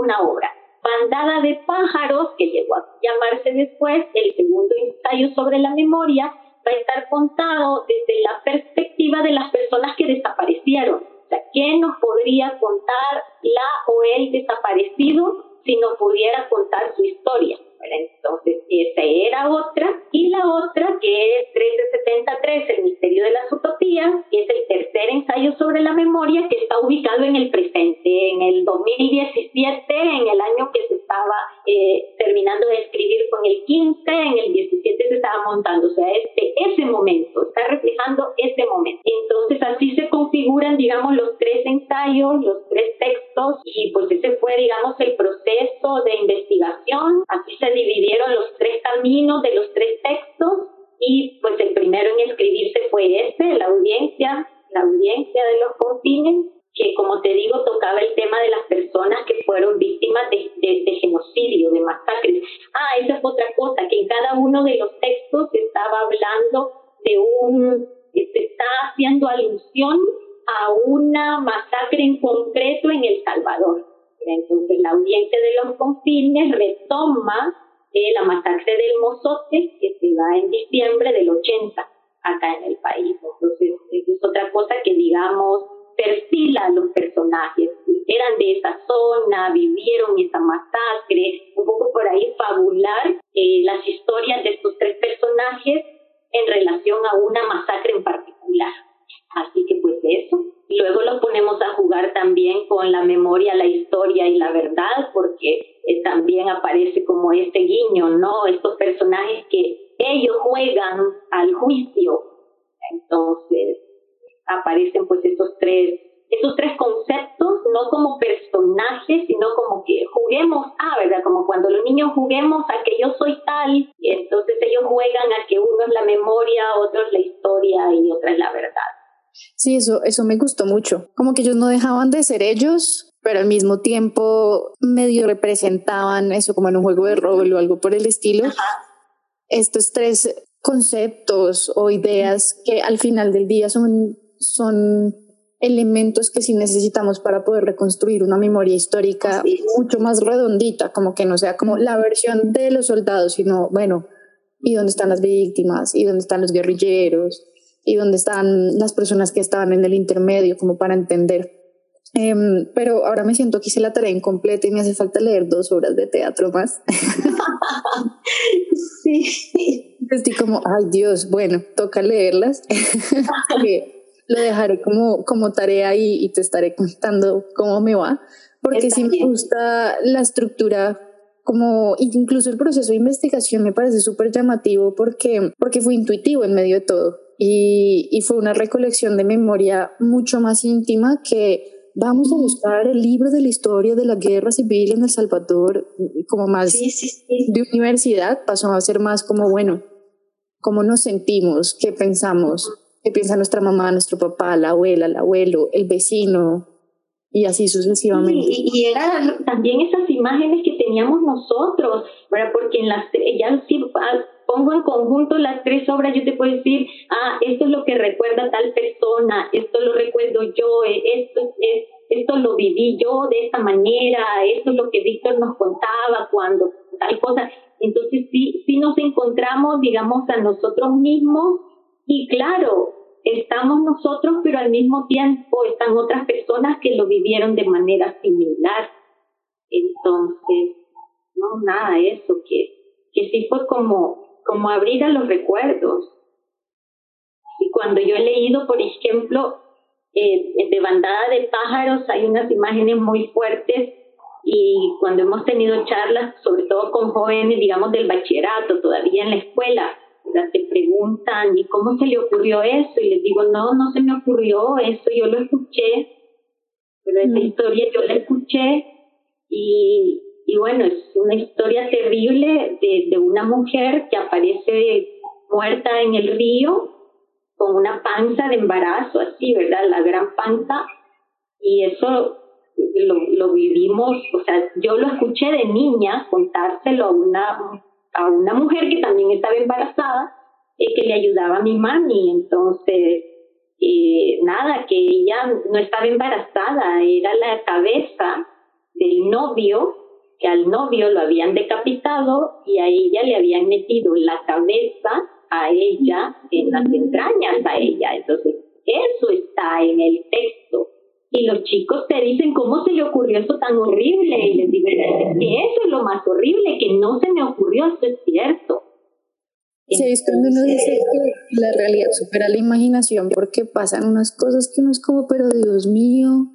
una obra. Bandada de pájaros, que llegó a llamarse después el segundo ensayo sobre la memoria, va a estar contado desde la perspectiva de las personas que desaparecieron. O sea, ¿qué nos podría contar la o el desaparecido si nos pudiera contar su historia? Entonces, esa era otra. Y la otra, que es 1373, El misterio de las utopías, que es el tercer ensayo sobre la memoria, que está ubicado en el presente, en el 2017, en el año que se estaba eh, terminando de escribir con el 15, en el 17 se estaba montando. O sea, este, ese momento, está reflejando ese momento. Entonces, así se configuran, digamos, los tres ensayos, los tres textos, y pues ese fue, digamos, el proceso de investigación. Así se dividieron los tres caminos de los tres textos y pues el primero en escribirse fue este, la audiencia, la audiencia de los confines, que como te digo tocaba el tema de las personas que fueron víctimas de, genocidio, de masacres. Ah, esa es otra cosa, que en cada uno de los textos se estaba hablando de un, se está haciendo alusión a una masacre en concreto en El Salvador. Entonces la audiencia de los confines retoma eh, la masacre del Mozote que se da en diciembre del 80 acá en el país. Entonces es otra cosa que digamos perfila a los personajes. Eran de esa zona, vivieron esa masacre, un poco por ahí fabular eh, las historias de estos tres personajes en relación a una masacre en particular. Así que pues eso. Luego lo ponemos a jugar también con la memoria, la historia y la verdad, porque eh, también aparece como este guiño, ¿no? Estos personajes que ellos juegan al juicio. Entonces aparecen pues estos tres estos tres conceptos, no como personajes, sino como que juguemos, ah, ¿verdad? Como cuando los niños juguemos a que yo soy tal, y entonces ellos juegan a que uno es la memoria, otro es la historia y otra es la verdad. Sí, eso, eso me gustó mucho. Como que ellos no dejaban de ser ellos, pero al mismo tiempo medio representaban eso como en un juego de rol o algo por el estilo. Estos tres conceptos o ideas que al final del día son, son elementos que sí necesitamos para poder reconstruir una memoria histórica mucho más redondita, como que no sea como la versión de los soldados, sino, bueno, ¿y dónde están las víctimas? ¿Y dónde están los guerrilleros? ¿Y dónde están las personas que estaban en el intermedio? Como para entender. Em, pero ahora me siento que hice la tarea incompleta y me hace falta leer dos horas de teatro más. sí. Estoy como, ay Dios, bueno, toca leerlas. lo dejaré como, como tarea y, y, te estaré contando cómo me va, porque sí me gusta la estructura como incluso el proceso de investigación me parece súper llamativo porque, porque fue intuitivo en medio de todo y, y fue una recolección de memoria mucho más íntima que vamos a buscar el libro de la historia de la guerra civil en El Salvador como más de universidad, pasó a ser más como, bueno, cómo nos sentimos, qué pensamos, qué piensa nuestra mamá, nuestro papá, la abuela, el abuelo, el vecino, y así sucesivamente. Y, y eran también esas imágenes que teníamos nosotros, ¿verdad? porque en las ya si pongo en conjunto las tres obras, yo te puedo decir, ah, esto es lo que recuerda tal persona, esto lo recuerdo yo, eh, esto es esto lo viví yo de esta manera, esto es lo que Víctor nos contaba cuando tal cosa. Entonces sí, sí nos encontramos, digamos, a nosotros mismos y claro, estamos nosotros, pero al mismo tiempo están otras personas que lo vivieron de manera similar. Entonces, no, nada, eso, que, que sí fue como, como abrir a los recuerdos. Y cuando yo he leído, por ejemplo, eh, de bandada de pájaros, hay unas imágenes muy fuertes y cuando hemos tenido charlas, sobre todo con jóvenes, digamos, del bachillerato, todavía en la escuela, te preguntan, ¿y cómo se le ocurrió eso? Y les digo, no, no se me ocurrió eso, yo lo escuché, pero esa mm. historia yo la escuché y, y bueno, es una historia terrible de, de una mujer que aparece muerta en el río con una panza de embarazo, así, ¿verdad? La gran panza. Y eso lo, lo vivimos, o sea, yo lo escuché de niña contárselo a una a una mujer que también estaba embarazada, eh, que le ayudaba a mi mami. Entonces, eh, nada, que ella no estaba embarazada, era la cabeza del novio, que al novio lo habían decapitado y a ella le habían metido la cabeza a ella en las entrañas a ella. Entonces, eso está en el texto. Y los chicos te dicen cómo se le ocurrió eso tan horrible y les digo que eso es lo más horrible que no se me ocurrió eso es cierto Sí, es cuando uno dice que la realidad supera la imaginación porque pasan unas cosas que uno es como, pero Dios mío,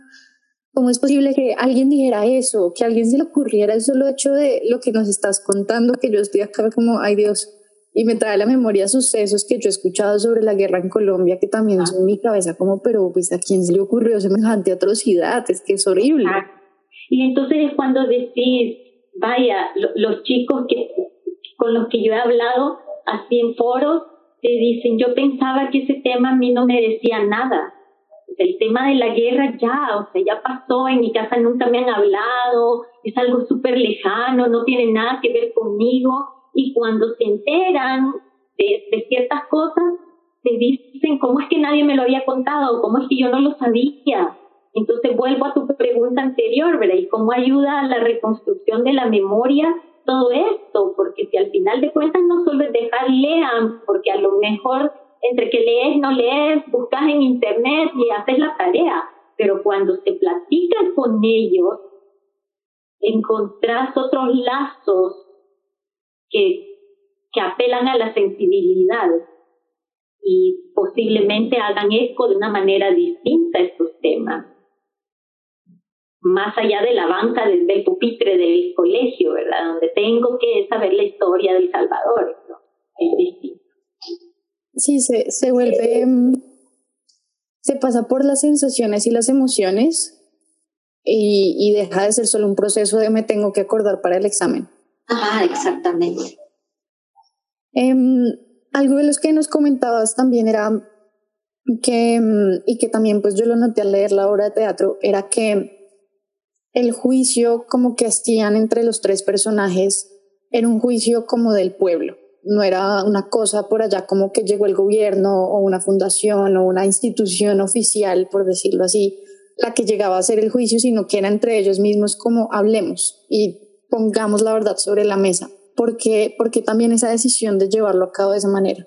¿cómo es posible que alguien dijera eso? Que a alguien se le ocurriera el solo hecho de lo que nos estás contando, que yo estoy acá como, ay Dios, y me trae a la memoria sucesos que yo he escuchado sobre la guerra en Colombia que también son en mi cabeza como, pero pues a quién se le ocurrió semejante atrocidad, es que es horrible. Y entonces es cuando decís, vaya, los chicos que con los que yo he hablado así en foros te dicen, yo pensaba que ese tema a mí no me decía nada. El tema de la guerra ya, o sea, ya pasó, en mi casa nunca me han hablado, es algo súper lejano, no tiene nada que ver conmigo y cuando se enteran de, ciertas cosas, se dicen, ¿cómo es que nadie me lo había contado? ¿Cómo es que yo no lo sabía? Entonces vuelvo a tu pregunta anterior, ¿verdad? ¿Y cómo ayuda a la reconstrucción de la memoria todo esto? Porque si al final de cuentas no solo dejar lean, porque a lo mejor entre que lees, no lees, buscas en internet y haces la tarea, pero cuando se platica con ellos, encontrás otros lazos que, que apelan a la sensibilidad y posiblemente hagan eco de una manera distinta a estos temas. Más allá de la banca del, pupitre del colegio, ¿verdad? Donde tengo que saber la historia del Salvador. Es distinto. Sí, se, se vuelve, mm, se pasa por las sensaciones y las emociones y, y deja de ser solo un proceso de me tengo que acordar para el examen. Ajá, exactamente. Em, algo de los que nos comentabas también era que, em, y que también pues yo lo noté al leer la obra de teatro, era que el juicio como que hacían entre los tres personajes era un juicio como del pueblo, no era una cosa por allá como que llegó el gobierno o una fundación o una institución oficial, por decirlo así, la que llegaba a hacer el juicio, sino que era entre ellos mismos como hablemos y pongamos la verdad sobre la mesa. ¿Por qué, porque también esa decisión de llevarlo a cabo de esa manera?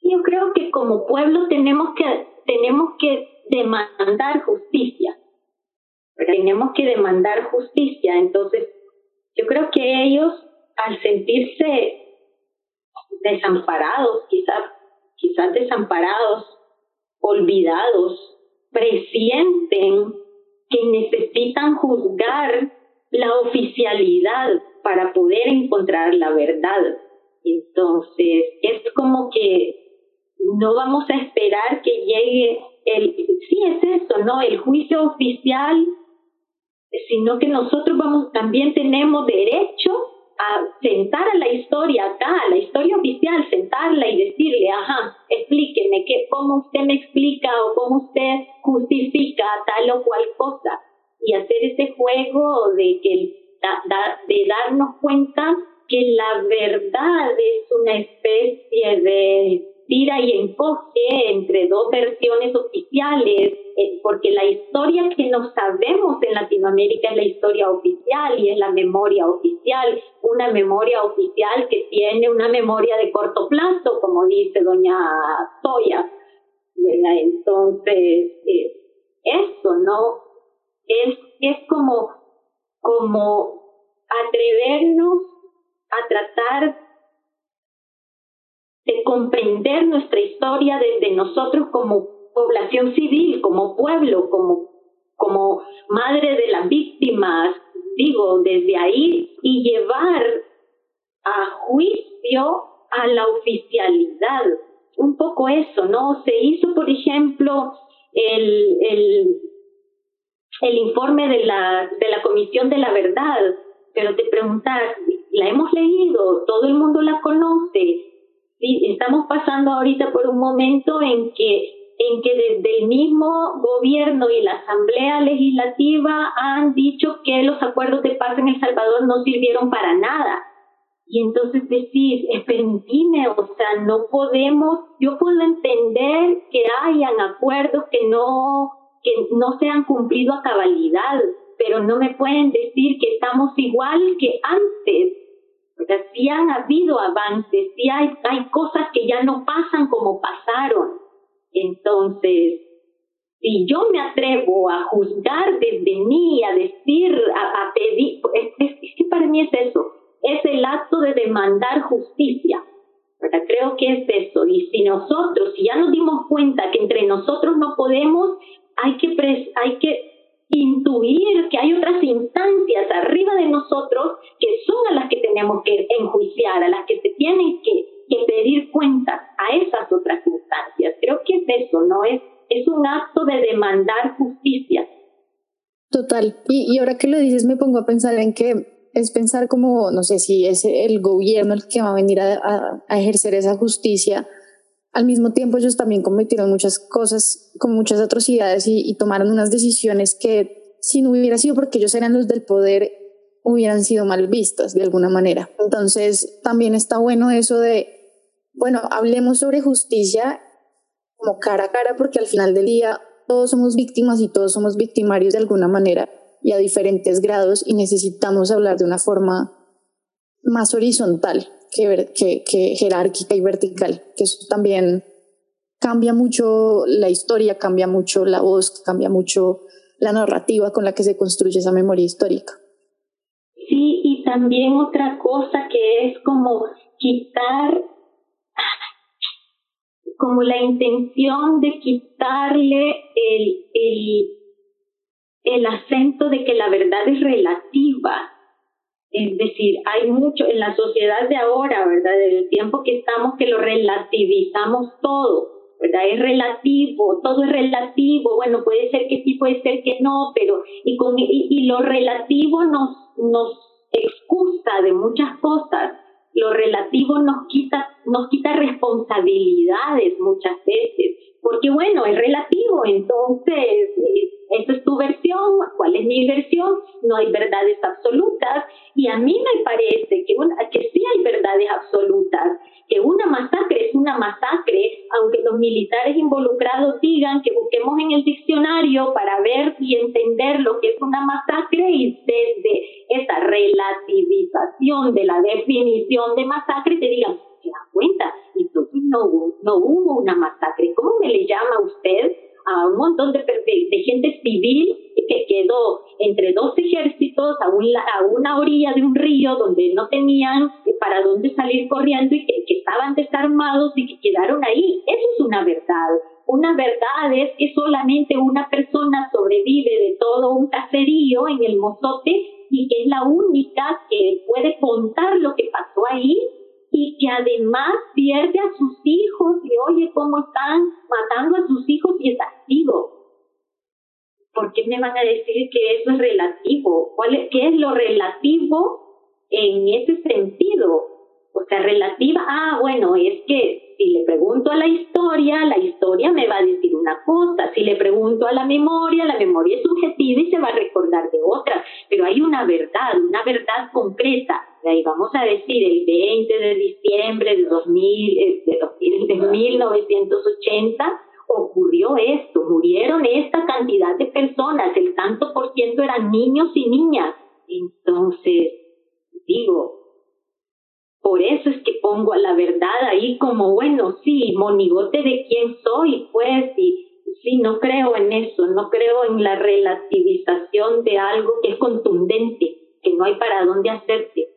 Yo creo que como pueblo tenemos que, tenemos que demandar justicia. Tenemos que demandar justicia. Entonces, yo creo que ellos, al sentirse desamparados, quizás, quizás desamparados, olvidados, presienten que necesitan juzgar la oficialidad para poder encontrar la verdad. Entonces, es como que no vamos a esperar que llegue el, sí es eso, ¿no? El juicio oficial, sino que nosotros vamos, también tenemos derecho a sentar a la historia acá, a la historia oficial, sentarla y decirle, ajá, explíqueme qué, cómo usted me explica o cómo usted justifica tal o cual cosa. Y hacer ese juego de que de darnos cuenta que la verdad es una especie de tira y enfoque entre dos versiones oficiales, eh, porque la historia que no sabemos en Latinoamérica es la historia oficial y es la memoria oficial, una memoria oficial que tiene una memoria de corto plazo, como dice doña Toya. Entonces, eh, eso, ¿no? Es, es como, como atrevernos a tratar de comprender nuestra historia desde nosotros como población civil, como pueblo, como, como madre de las víctimas, digo, desde ahí, y llevar a juicio a la oficialidad. Un poco eso, ¿no? Se hizo, por ejemplo, el, el, el informe de la, de la Comisión de la Verdad, pero te preguntas, la hemos leído, todo el mundo la conoce, estamos pasando ahorita por un momento en que en que desde el mismo gobierno y la Asamblea Legislativa han dicho que los acuerdos de paz en El Salvador no sirvieron para nada. Y entonces decir, permitime, o sea, no podemos, yo puedo entender que hayan acuerdos que no, que no se han cumplido a cabalidad, pero no me pueden decir que estamos igual que antes porque sí han habido avances, sí hay, hay cosas que ya no pasan como pasaron. Entonces, si yo me atrevo a juzgar desde mí, a decir, a, pedir, es, que para mí es eso, es el acto de demandar justicia. ¿verdad? Creo que es eso. Y si nosotros, si ya nos dimos cuenta que entre nosotros no podemos, hay que, hay que intuir que hay otras instancias arriba de nosotros que son a las que tenemos que enjuiciar, a las que se tienen que, pedir cuentas a esas otras instancias. Creo que es eso, ¿no? Es, es un acto de demandar justicia. Total. Y, y ahora que lo dices me pongo a pensar en que es pensar como, no sé si es el gobierno el que va a venir a, a ejercer esa justicia, al mismo tiempo ellos también cometieron muchas cosas, con muchas atrocidades y, tomaron unas decisiones que si no hubiera sido porque ellos eran los del poder, hubieran sido mal vistas de alguna manera. Entonces también está bueno eso de, bueno, hablemos sobre justicia como cara a cara porque al final del día todos somos víctimas y todos somos victimarios de alguna manera y a diferentes grados y necesitamos hablar de una forma más horizontal que, que, jerárquica y vertical, que eso también cambia mucho la historia, cambia mucho la voz, cambia mucho la narrativa con la que se construye esa memoria histórica. Sí, y también otra cosa que es como quitar, como la intención de quitarle el, el, el acento de que la verdad es relativa es decir, hay mucho en la sociedad de ahora, ¿verdad? Del tiempo que estamos que lo relativizamos todo, ¿verdad? Es relativo, todo es relativo. Bueno, puede ser que sí, puede ser que no, pero y, y, lo relativo nos, nos excusa de muchas cosas, lo relativo nos quita, nos quita responsabilidades muchas veces, porque bueno, es relativo, entonces eh, esa es tu versión, cuál es mi versión, no hay verdades absolutas y a mí me parece que, que sí hay verdades absolutas, que una masacre es una masacre, aunque los militares involucrados digan que busquemos en el diccionario para ver y entender lo que es una masacre y desde esa relativización de la definición de masacre te digan, se da cuenta, entonces no no hubo una masacre. ¿Cómo me le llama usted a un montón de, de, gente civil que quedó entre dos ejércitos a, a, una orilla de un río donde no tenían para dónde salir corriendo y que, que estaban desarmados y que quedaron ahí. Eso es una verdad. Una verdad es que solamente una persona sobrevive de todo un caserío en el mozote y que es la única que puede contar lo que pasó ahí y que además pierde a sus hijos y oye cómo están matando a sus hijos y es activo. ¿Por qué me van a decir que eso es relativo? ¿Cuál es, ¿Qué es lo relativo en ese sentido? O sea, relativa, ah, bueno, es que si le pregunto a la historia, la historia me va a decir una cosa. Si le pregunto a la memoria, la memoria es subjetiva y se va a recordar de otra. Pero hay una verdad, una verdad concreta ahí vamos a decir, el 20 de diciembre de, 2000, eh, de, de 1980, ocurrió esto, murieron esta cantidad de personas, el tanto por ciento eran niños y niñas. Entonces, digo, por eso es que pongo a la verdad ahí como, bueno, sí, monigote de quién soy, pues, y sí, no creo en eso, no creo en la relativización de algo que es contundente, que no hay para dónde hacerte.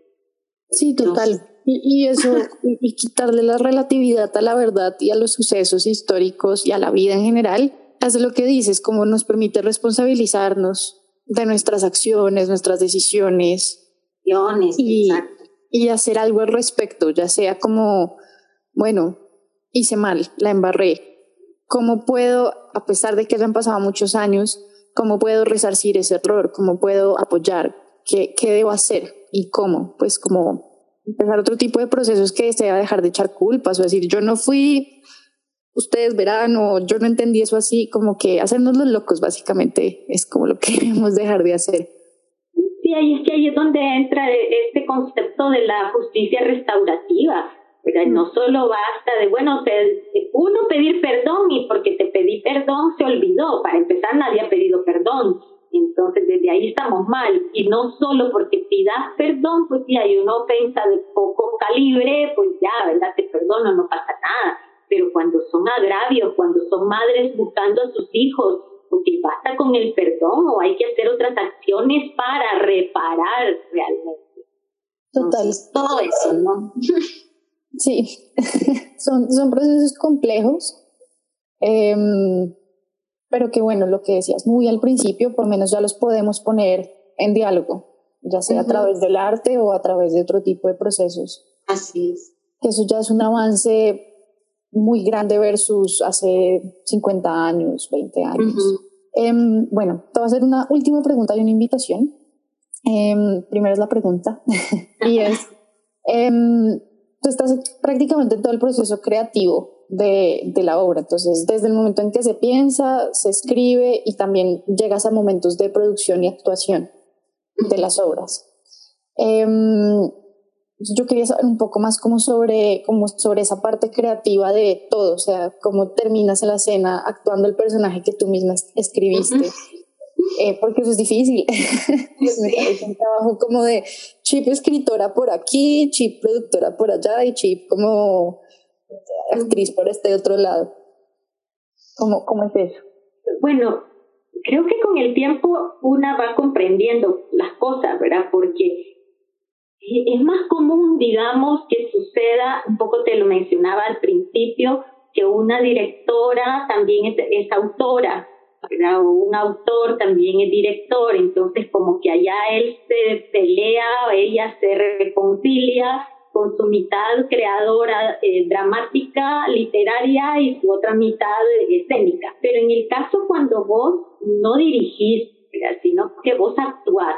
Sí, total. Y, eso, y, quitarle la relatividad a la verdad y a los sucesos históricos y a la vida en general, hace lo que dices, como nos permite responsabilizarnos de nuestras acciones, nuestras decisiones. Y, y hacer algo al respecto, ya sea como, bueno, hice mal, la embarré. ¿Cómo puedo, a pesar de que ya han pasado muchos años, cómo puedo resarcir ese error? ¿Cómo puedo apoyar? ¿Qué, qué debo hacer? ¿Y cómo? Pues como empezar otro tipo de procesos que se va a dejar de echar culpas o decir, yo no fui, ustedes verán, o yo no entendí eso así, como que hacernos los locos básicamente es como lo que debemos dejar de hacer. Sí, ahí es que ahí es donde entra este concepto de la justicia restaurativa. No solo basta de, bueno, uno pedir perdón y porque te pedí perdón se olvidó. Para empezar, nadie ha pedido perdón entonces, desde ahí estamos mal. Y no solo porque pidas perdón, pues si hay una ofensa de poco calibre, pues ya, ¿verdad? Te perdono, no pasa nada. Pero cuando son agravios, cuando son madres buscando a sus hijos, porque basta con el perdón o hay que hacer otras acciones para reparar realmente. Total. todo eso, ¿no? Sí, son, son procesos complejos. Eh, pero que bueno, lo que decías muy al principio, por menos ya los podemos poner en diálogo, ya sea a través del arte o a través de otro tipo de procesos. Así es. Que eso ya es un avance muy grande versus hace 50 años, 20 años. Em, bueno, te voy a hacer una última pregunta y una invitación. Em, primero es la pregunta y es, em, tú estás prácticamente en todo el proceso creativo de, de, la obra. Entonces, desde el momento en que se piensa, se escribe y también llegas a momentos de producción y actuación de las obras. Em, yo quería saber un poco más como sobre, como sobre esa parte creativa de todo, o sea, cómo terminas en la escena actuando el personaje que tú misma escribiste. Eh, porque eso es difícil. pues me un trabajo como de chip escritora por aquí, chip productora por allá y chip como actriz por este otro lado. ¿Cómo, cómo es eso? Bueno, creo que con el tiempo una va comprendiendo las cosas, ¿verdad? Porque es más común, digamos, que suceda, un poco te lo mencionaba al principio, que una directora también es, es autora, ¿verdad? O un autor también es director, entonces como que allá él se pelea, ella se reconcilia con su mitad creadora eh, dramática, literaria y su otra mitad escénica. Pero en el caso cuando vos no dirigís, sino que vos actuás,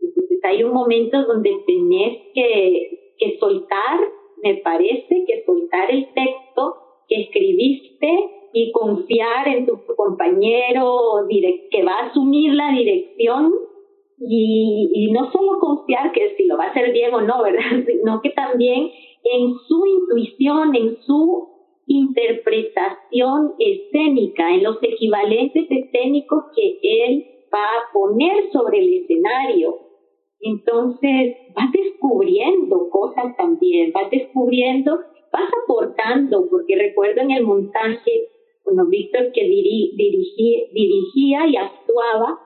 entonces hay un momento donde tenés que, que soltar, me parece que soltar el texto que escribiste y confiar en tu compañero que va a asumir la dirección y, y, no solo confiar que si lo va a hacer bien o no, ¿verdad? Sino que también en su intuición, en su interpretación escénica, en los equivalentes escénicos que él va a poner sobre el escenario. Entonces, vas descubriendo cosas también, vas descubriendo, vas aportando, porque recuerdo en el montaje, cuando Víctor que dirigía y actuaba,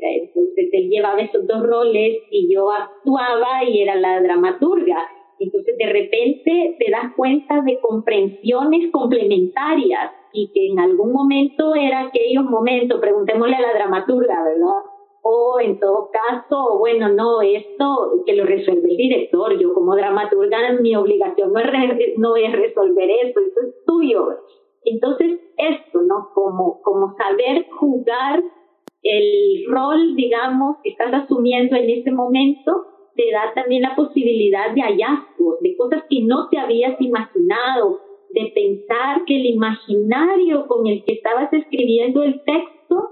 entonces él llevaba esos dos roles y yo actuaba y era la dramaturga. Entonces de repente te das cuenta de comprensiones complementarias y que en algún momento era aquellos momentos, preguntémosle a la dramaturga, ¿verdad? O en todo caso, bueno, no, esto que lo resuelve el director, yo como dramaturga mi obligación no es, no es resolver eso, eso es tuyo. Entonces, esto, ¿no? Como, como saber jugar el rol, digamos, que estás asumiendo en ese momento, te da también la posibilidad de hallazgos, de cosas que no te habías imaginado, de pensar que el imaginario con el que estabas escribiendo el texto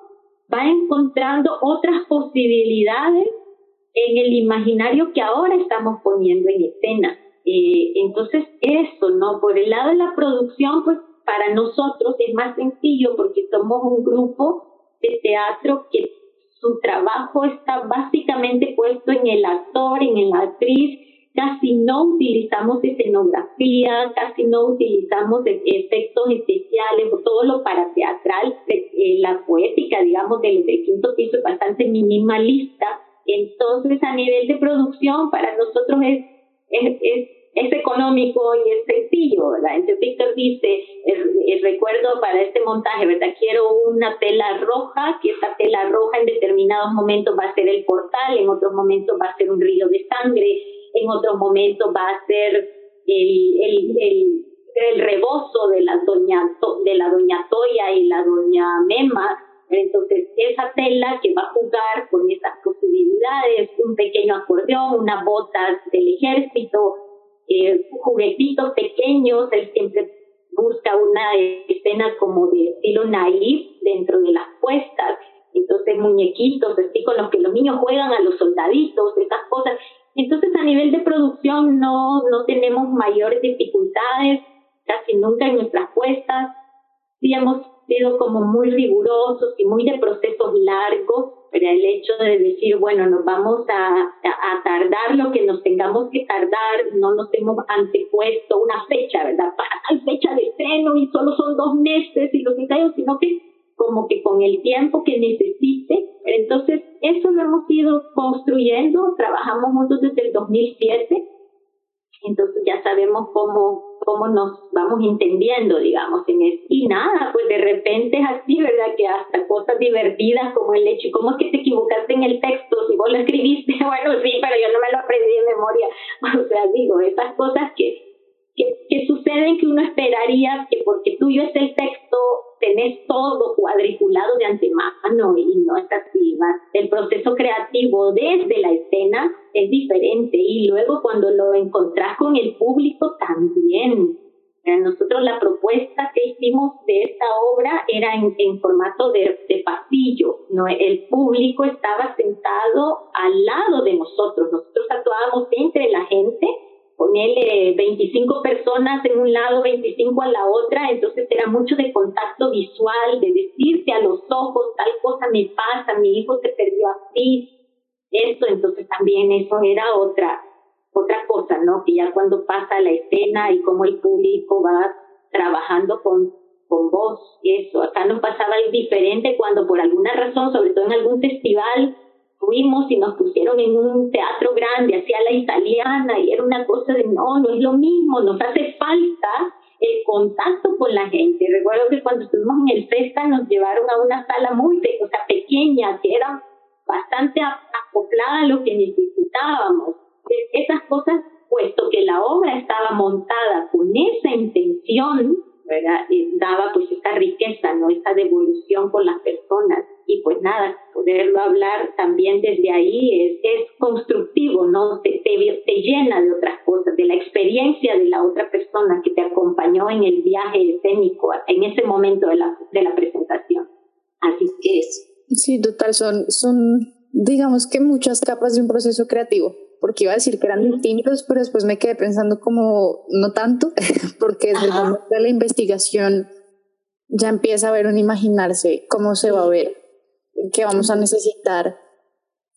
va encontrando otras posibilidades en el imaginario que ahora estamos poniendo en escena. Eh, entonces, eso, ¿no? Por el lado de la producción, pues para nosotros es más sencillo porque somos un grupo de teatro que su trabajo está básicamente puesto en el actor, en la actriz, casi no utilizamos escenografía, casi no utilizamos e-, efectos especiales todo lo para teatral, eh, la poética, digamos, del, quinto piso es bastante minimalista. Entonces, a nivel de producción, para nosotros es es económico y es sencillo, ¿verdad? Entonces Víctor dice, el, recuerdo para este montaje, ¿verdad? Quiero una tela roja, que esa tela roja en determinados momentos va a ser el portal, en otros momentos va a ser un río de sangre, en otros momentos va a ser el, el, el, el rebozo de la, doña, de la doña Toya y la doña Mema, entonces, esa tela que va a jugar con esas posibilidades, un pequeño acordeón, unas botas del ejército, eh, juguetitos pequeños, él siempre busca una escena como de estilo naif dentro de las puestas, entonces muñequitos, así con los que los niños juegan a los soldaditos, esas cosas. Entonces a nivel de producción no, no tenemos mayores dificultades, casi nunca en nuestras puestas, sí hemos sido como muy rigurosos y muy de procesos largos, pero el hecho de decir, bueno, nos vamos a, tardar lo que nos tengamos que tardar, no nos hemos antepuesto una fecha, ¿verdad? Para tal fecha de estreno y solo son dos meses y los ensayos, sino que como que con el tiempo que necesite. Entonces, eso lo hemos ido construyendo, trabajamos juntos desde el 2007 entonces ya sabemos cómo, cómo nos vamos entendiendo, digamos, en eso. Y nada, pues de repente es así, ¿verdad? Que hasta cosas divertidas como el hecho, ¿cómo es que te equivocaste en el texto? Si vos lo escribiste, bueno, sí, pero yo no me lo aprendí de memoria. O sea, digo, esas cosas que, que, que suceden que uno esperaría que porque tuyo es el texto, tenés todo cuadriculado de antemano y no es así. El proceso creativo desde la escena es diferente y luego cuando lo encontrás con el público también. Nosotros la propuesta que hicimos de esta obra era en, formato de, de, pasillo, ¿no? el público estaba sentado al lado de nosotros, nosotros actuábamos entre la gente ponerle 25 personas en un lado, 25 a la otra, entonces era mucho de contacto visual, de decirte a los ojos, tal cosa me pasa, mi hijo se perdió así, eso, entonces también eso era otra, otra cosa, ¿no? Que ya cuando pasa la escena y cómo el público va trabajando con, con vos, eso, acá nos pasaba diferente cuando por alguna razón, sobre todo en algún festival, fuimos y nos pusieron en un teatro grande, hacia la italiana, y era una cosa de no, no es lo mismo, nos hace falta el contacto con la gente. Recuerdo que cuando estuvimos en el Festa nos llevaron a una sala muy o sea, pequeña, que era bastante acoplada a lo que necesitábamos. Esas cosas, puesto que la obra estaba montada con esa intención, ¿verdad? daba pues esta riqueza, ¿no? Esta devolución con las personas. Y pues nada, poderlo hablar también desde ahí es, es constructivo, ¿no? Te, te, llena de otras cosas, de la experiencia de la otra persona que te acompañó en el viaje escénico, en ese momento de la, de la presentación. Así que es. Sí, total, son, son, digamos que muchas capas de un proceso creativo porque iba a decir que eran distintos, pero después me quedé pensando como no tanto, porque desde el momento de la investigación ya empieza a ver un imaginarse cómo se va a ver, qué vamos a necesitar,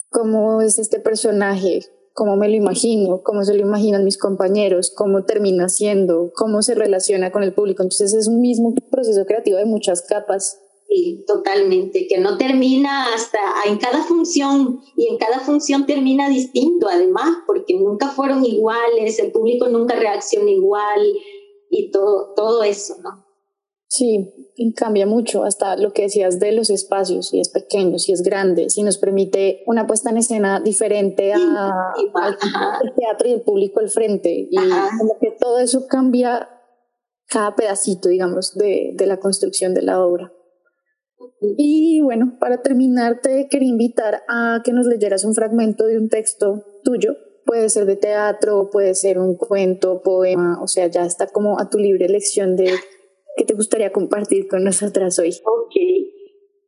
cómo es este personaje, cómo me lo imagino, cómo se lo imaginan mis compañeros, cómo termina siendo, cómo se relaciona con el público. Entonces es un mismo proceso creativo de muchas capas. Sí, totalmente, que no termina hasta en cada función y en cada función termina distinto además, porque nunca fueron iguales, el público nunca reacciona igual y todo, todo eso, ¿no? Sí, cambia mucho, hasta lo que decías de los espacios, si es pequeño, si es grande, si nos permite una puesta en escena diferente a, al teatro y el público al frente. Y como que todo eso cambia cada pedacito, digamos, de, de la construcción de la obra. Y bueno, para terminar, te quería invitar a que nos leyeras un fragmento de un texto tuyo. Puede ser de teatro, puede ser un cuento, poema, o sea, ya está como a tu libre elección de ¿Qué te gustaría compartir con nosotras hoy? Ok,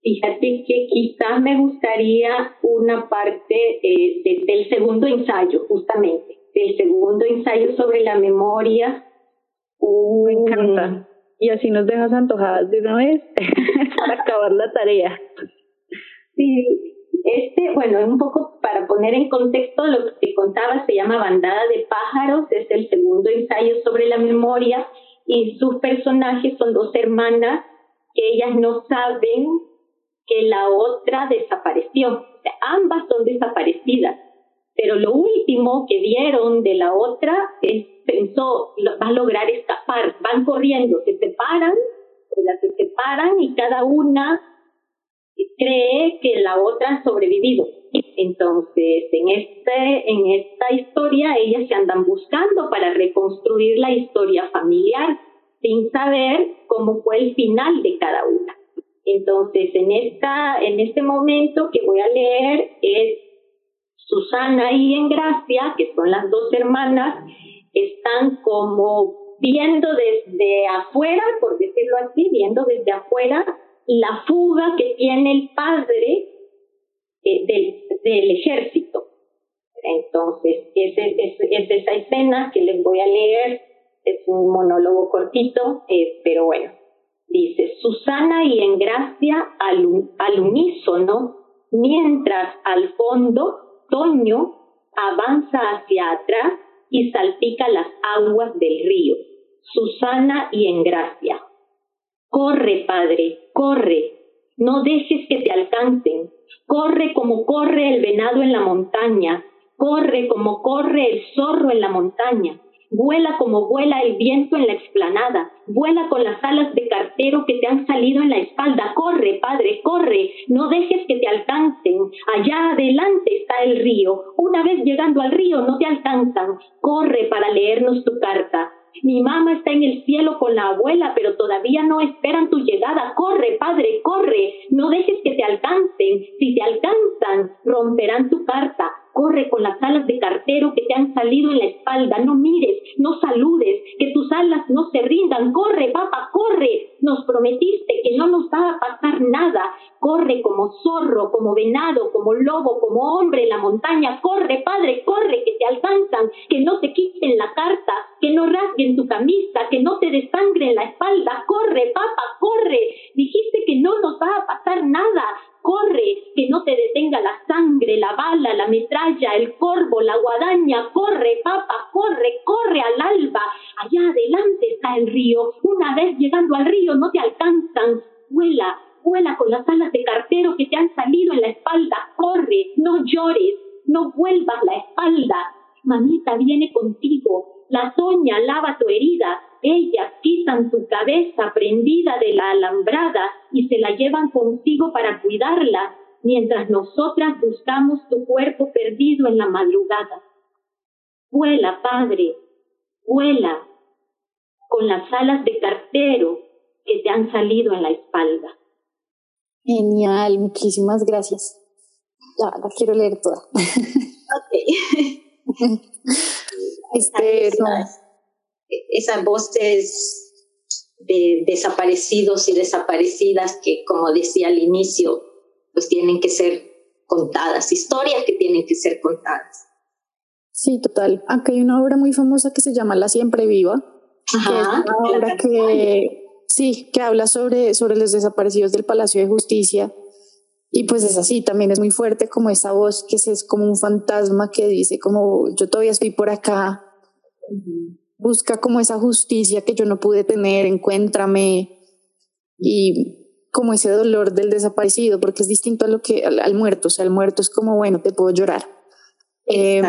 fíjate que quizás me gustaría una parte eh, del segundo ensayo, justamente, del segundo ensayo sobre la memoria. me encanta. Y así nos dejas antojadas de una vez para acabar la tarea. Sí, este, bueno, un poco para poner en contexto lo que te contaba, se llama Bandada de Pájaros, es el segundo ensayo sobre la memoria y sus personajes son dos hermanas que ellas no saben que la otra desapareció. ambas son desaparecidas, pero lo último que vieron de la otra es, pensó, va a lograr escapar, van corriendo, se separan, se separan y cada una cree que la otra ha sobrevivido. Entonces, en, este, en esta historia, ellas se andan buscando para reconstruir la historia familiar sin saber cómo fue el final de cada una. Entonces, en, esta, en este momento que voy a leer es Susana y Engracia, que son las dos hermanas, están como viendo desde afuera, por decirlo así, viendo desde afuera la fuga que tiene el padre eh, del, ejército. Entonces, es, es, esa escena que les voy a leer, es un monólogo cortito, eh, pero bueno, dice, Susana y Engracia al, al unísono, mientras al fondo Toño avanza hacia atrás y salpica las aguas del río. Susana y Engracia. Corre, padre, corre, no dejes que te alcancen. Corre como corre el venado en la montaña. Corre como corre el zorro en la montaña. Vuela como vuela el viento en la explanada. Vuela con las alas de cartero que te han salido en la espalda. Corre, padre, corre. No dejes que te alcancen. Allá adelante está el río. Una vez llegando al río no te alcanzan. Corre para leernos tu carta. Mi mamá está en el cielo con la abuela, pero todavía no esperan tu llegada. Corre, padre, corre. No dejes que te alcancen. Si te alcanzan, romperán tu carta. Corre con las alas de cartero que te han salido en la espalda. No mires, no saludes, que tus alas no se rindan. Corre, papá, corre. Nos prometiste que no nos va a pasar nada. Corre como zorro, como venado, como lobo, como hombre en la montaña. Corre, padre, corre, que te alcanzan, que no te quiten la carta, que no rasguen tu camisa, que no te desangren la espalda. Corre, papá, corre. Dijiste que no nos va a pasar nada corre, que no te detenga la sangre, la bala, la metralla, el corvo, la guadaña, corre, papa, corre, corre al alba. Allá adelante está el río. Una vez llegando al río no te alcanzan. Vuela, vuela con las alas de cartero que te han salido en la espalda. Corre, no llores, no vuelvas la espalda. Mamita viene contigo. La toña lava tu herida, ellas quitan tu cabeza prendida de la alambrada y se la llevan consigo para cuidarla, mientras nosotras buscamos tu cuerpo perdido en la madrugada. Vuela, Padre, vuela, con las alas de cartero que te han salido en la espalda. Genial, muchísimas gracias. Ya, la quiero leer toda. Ok. Esas voces de desaparecidos y desaparecidas que, como decía al inicio, pues tienen que ser contadas, historias que tienen que ser contadas. Sí, total. Acá hay una obra muy famosa que se llama La Siempre Viva, Ajá, que es una obra que, sí, que habla sobre, sobre los desaparecidos del Palacio de Justicia. Y pues es así, también es muy fuerte como esa voz que es, como un fantasma que dice como yo todavía estoy por acá, busca como esa justicia que yo no pude tener, encuéntrame y como ese dolor del desaparecido, porque es distinto a lo que al, muerto, o sea, el muerto es como, bueno, te puedo llorar. Eh,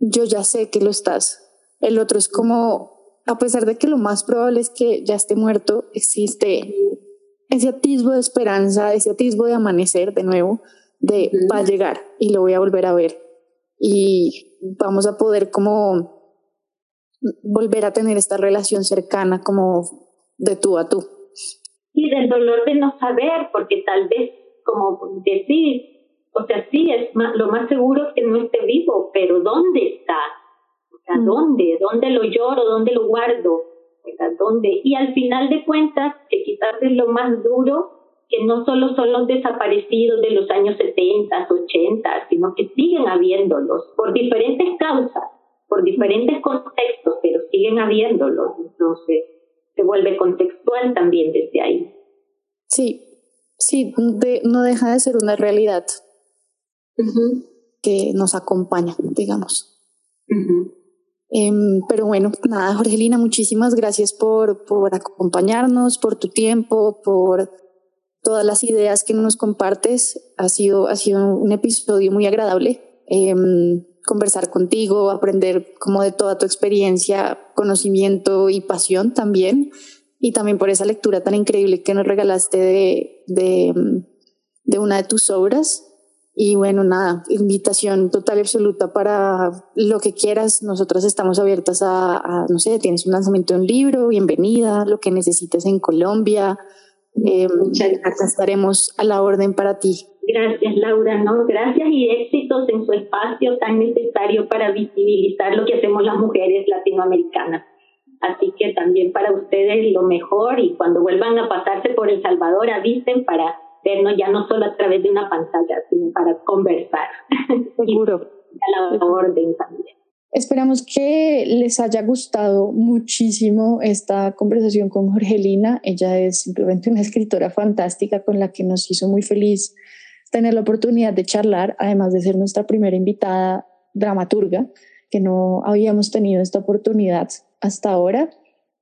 yo ya sé que lo estás. El otro es como, a pesar de que lo más probable es que ya esté muerto, existe ese atisbo de esperanza, ese atisbo de amanecer de nuevo, de va a llegar y lo voy a volver a ver. Y vamos a poder como volver a tener esta relación cercana como de tú a tú. Y del dolor de no saber, porque tal vez, como decir, o sea, sí, es lo más seguro es que no esté vivo, pero ¿dónde está? O sea, ¿dónde? ¿Dónde lo lloro? ¿Dónde lo guardo? ¿dónde? Y al final de cuentas, que quizás es lo más duro, que no solo son los desaparecidos de los años 70, 80, sino que siguen habiéndolos por diferentes causas, por diferentes contextos, pero siguen habiéndolos. Entonces, se vuelve contextual también desde ahí. Sí, sí, no deja de ser una realidad que nos acompaña, digamos. Em, pero bueno, nada, Jorgelina, muchísimas gracias por, por acompañarnos, por tu tiempo, por todas las ideas que nos compartes. Ha sido, ha sido un episodio muy agradable. Em, conversar contigo, aprender como de toda tu experiencia, conocimiento y pasión también. Y también por esa lectura tan increíble que nos regalaste de, de, de una de tus obras. Y bueno, nada, invitación total y absoluta para lo que quieras. Nosotras estamos abiertas a, no sé, tienes un lanzamiento de un libro, bienvenida, lo que necesites en Colombia. Eh, acá estaremos a la orden para ti. Gracias, Laura. No, gracias y éxitos en su espacio tan necesario para visibilizar lo que hacemos las mujeres latinoamericanas. Así que también para ustedes lo mejor y cuando vuelvan a pasarse por El Salvador avisen para vernos ya no solo a través de una pantalla, sino para conversar. Seguro. a la orden también. Esperamos que les haya gustado muchísimo esta conversación con Jorgelina. Ella es simplemente una escritora fantástica con la que nos hizo muy feliz tener la oportunidad de charlar, además de ser nuestra primera invitada dramaturga, que no habíamos tenido esta oportunidad hasta ahora.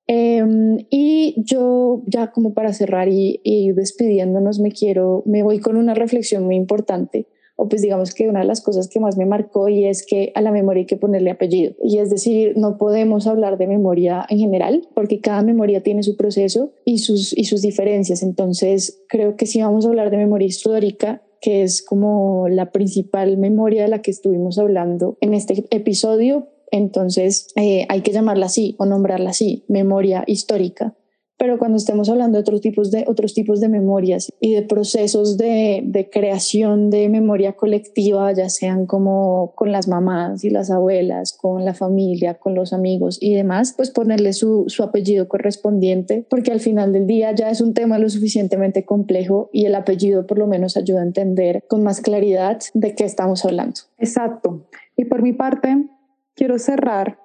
Em, y yo ya como para cerrar y, y, despidiéndonos, me quiero, me voy con una reflexión muy importante, o pues digamos que una de las cosas que más me marcó y es que a la memoria hay que ponerle apellido. Y es decir, no podemos hablar de memoria en general, porque cada memoria tiene su proceso y sus, y sus diferencias. Entonces, creo que si vamos a hablar de memoria histórica, que es como la principal memoria de la que estuvimos hablando en este episodio, entonces eh, hay que llamarla así o nombrarla así, memoria histórica. Pero cuando estemos hablando de otros tipos de, otros tipos de memorias y de procesos de, de creación de memoria colectiva, ya sean como con las mamás y las abuelas, con la familia, con los amigos y demás, pues ponerle su, su apellido correspondiente, porque al final del día ya es un tema lo suficientemente complejo y el apellido por lo menos ayuda a entender con más claridad de qué estamos hablando. Exacto. Y por mi parte, quiero cerrar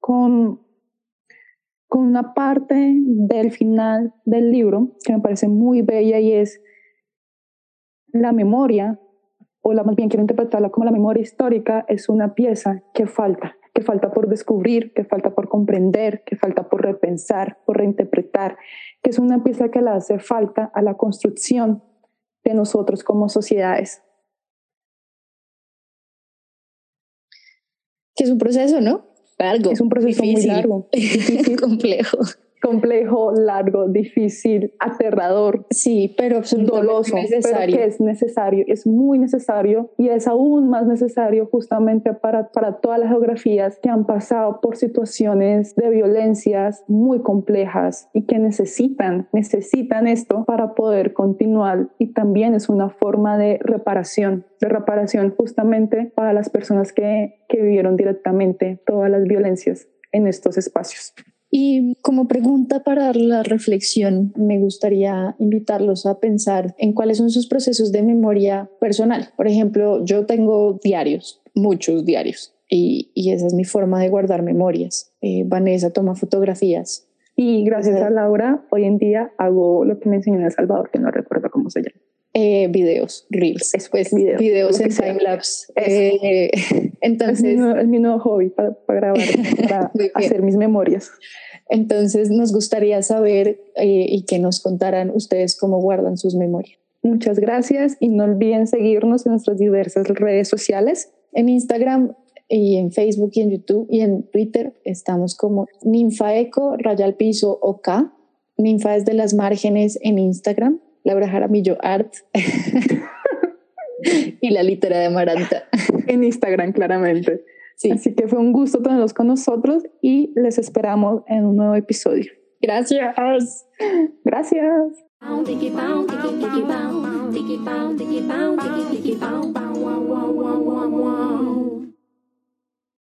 con, con una parte del final del libro que me parece muy bella y es la memoria, o la, más bien quiero interpretarla como la memoria histórica, es una pieza que falta, que falta por descubrir, que falta por comprender, que falta por repensar, por reinterpretar, que es una pieza que le hace falta a la construcción de nosotros como sociedades. que es un proceso, ¿no? Largo. Es un proceso muy largo. complejo. Complejo, largo, difícil, aterrador. Sí, pero absolutamente doloso, necesario. pero que es necesario, es muy necesario y es aún más necesario justamente para, para todas las geografías que han pasado por situaciones de violencias muy complejas y que necesitan, necesitan esto para poder continuar y también es una forma de reparación, de reparación justamente para las personas que, que vivieron directamente todas las violencias en estos espacios. Y como pregunta para la reflexión, me gustaría invitarlos a pensar en cuáles son sus procesos de memoria personal. Por ejemplo, yo tengo diarios, muchos diarios, y, y esa es mi forma de guardar memorias. Eh, Vanessa toma fotografías. Y gracias a Laura, hoy en día hago lo que me enseñó en El Salvador, que no recuerdo cómo se llama. Eh, videos, reels, después videos, videos en timelapse. Eh, entonces, es mi, nuevo, es mi nuevo hobby para, para grabar, para hacer mis memorias. Entonces, nos gustaría saber eh, y que nos contaran ustedes cómo guardan sus memorias. Muchas gracias y no olviden seguirnos en nuestras diversas redes sociales. En Instagram y en Facebook y en YouTube y en Twitter estamos como Ninfaeco, Raya al Piso OK. Ninfa es de las márgenes en Instagram. Laura Jaramillo Art. y la litera de Amaranta. En Instagram, claramente. Sí. Así que fue un gusto tenerlos con nosotros y les esperamos en un nuevo episodio. Gracias. Gracias.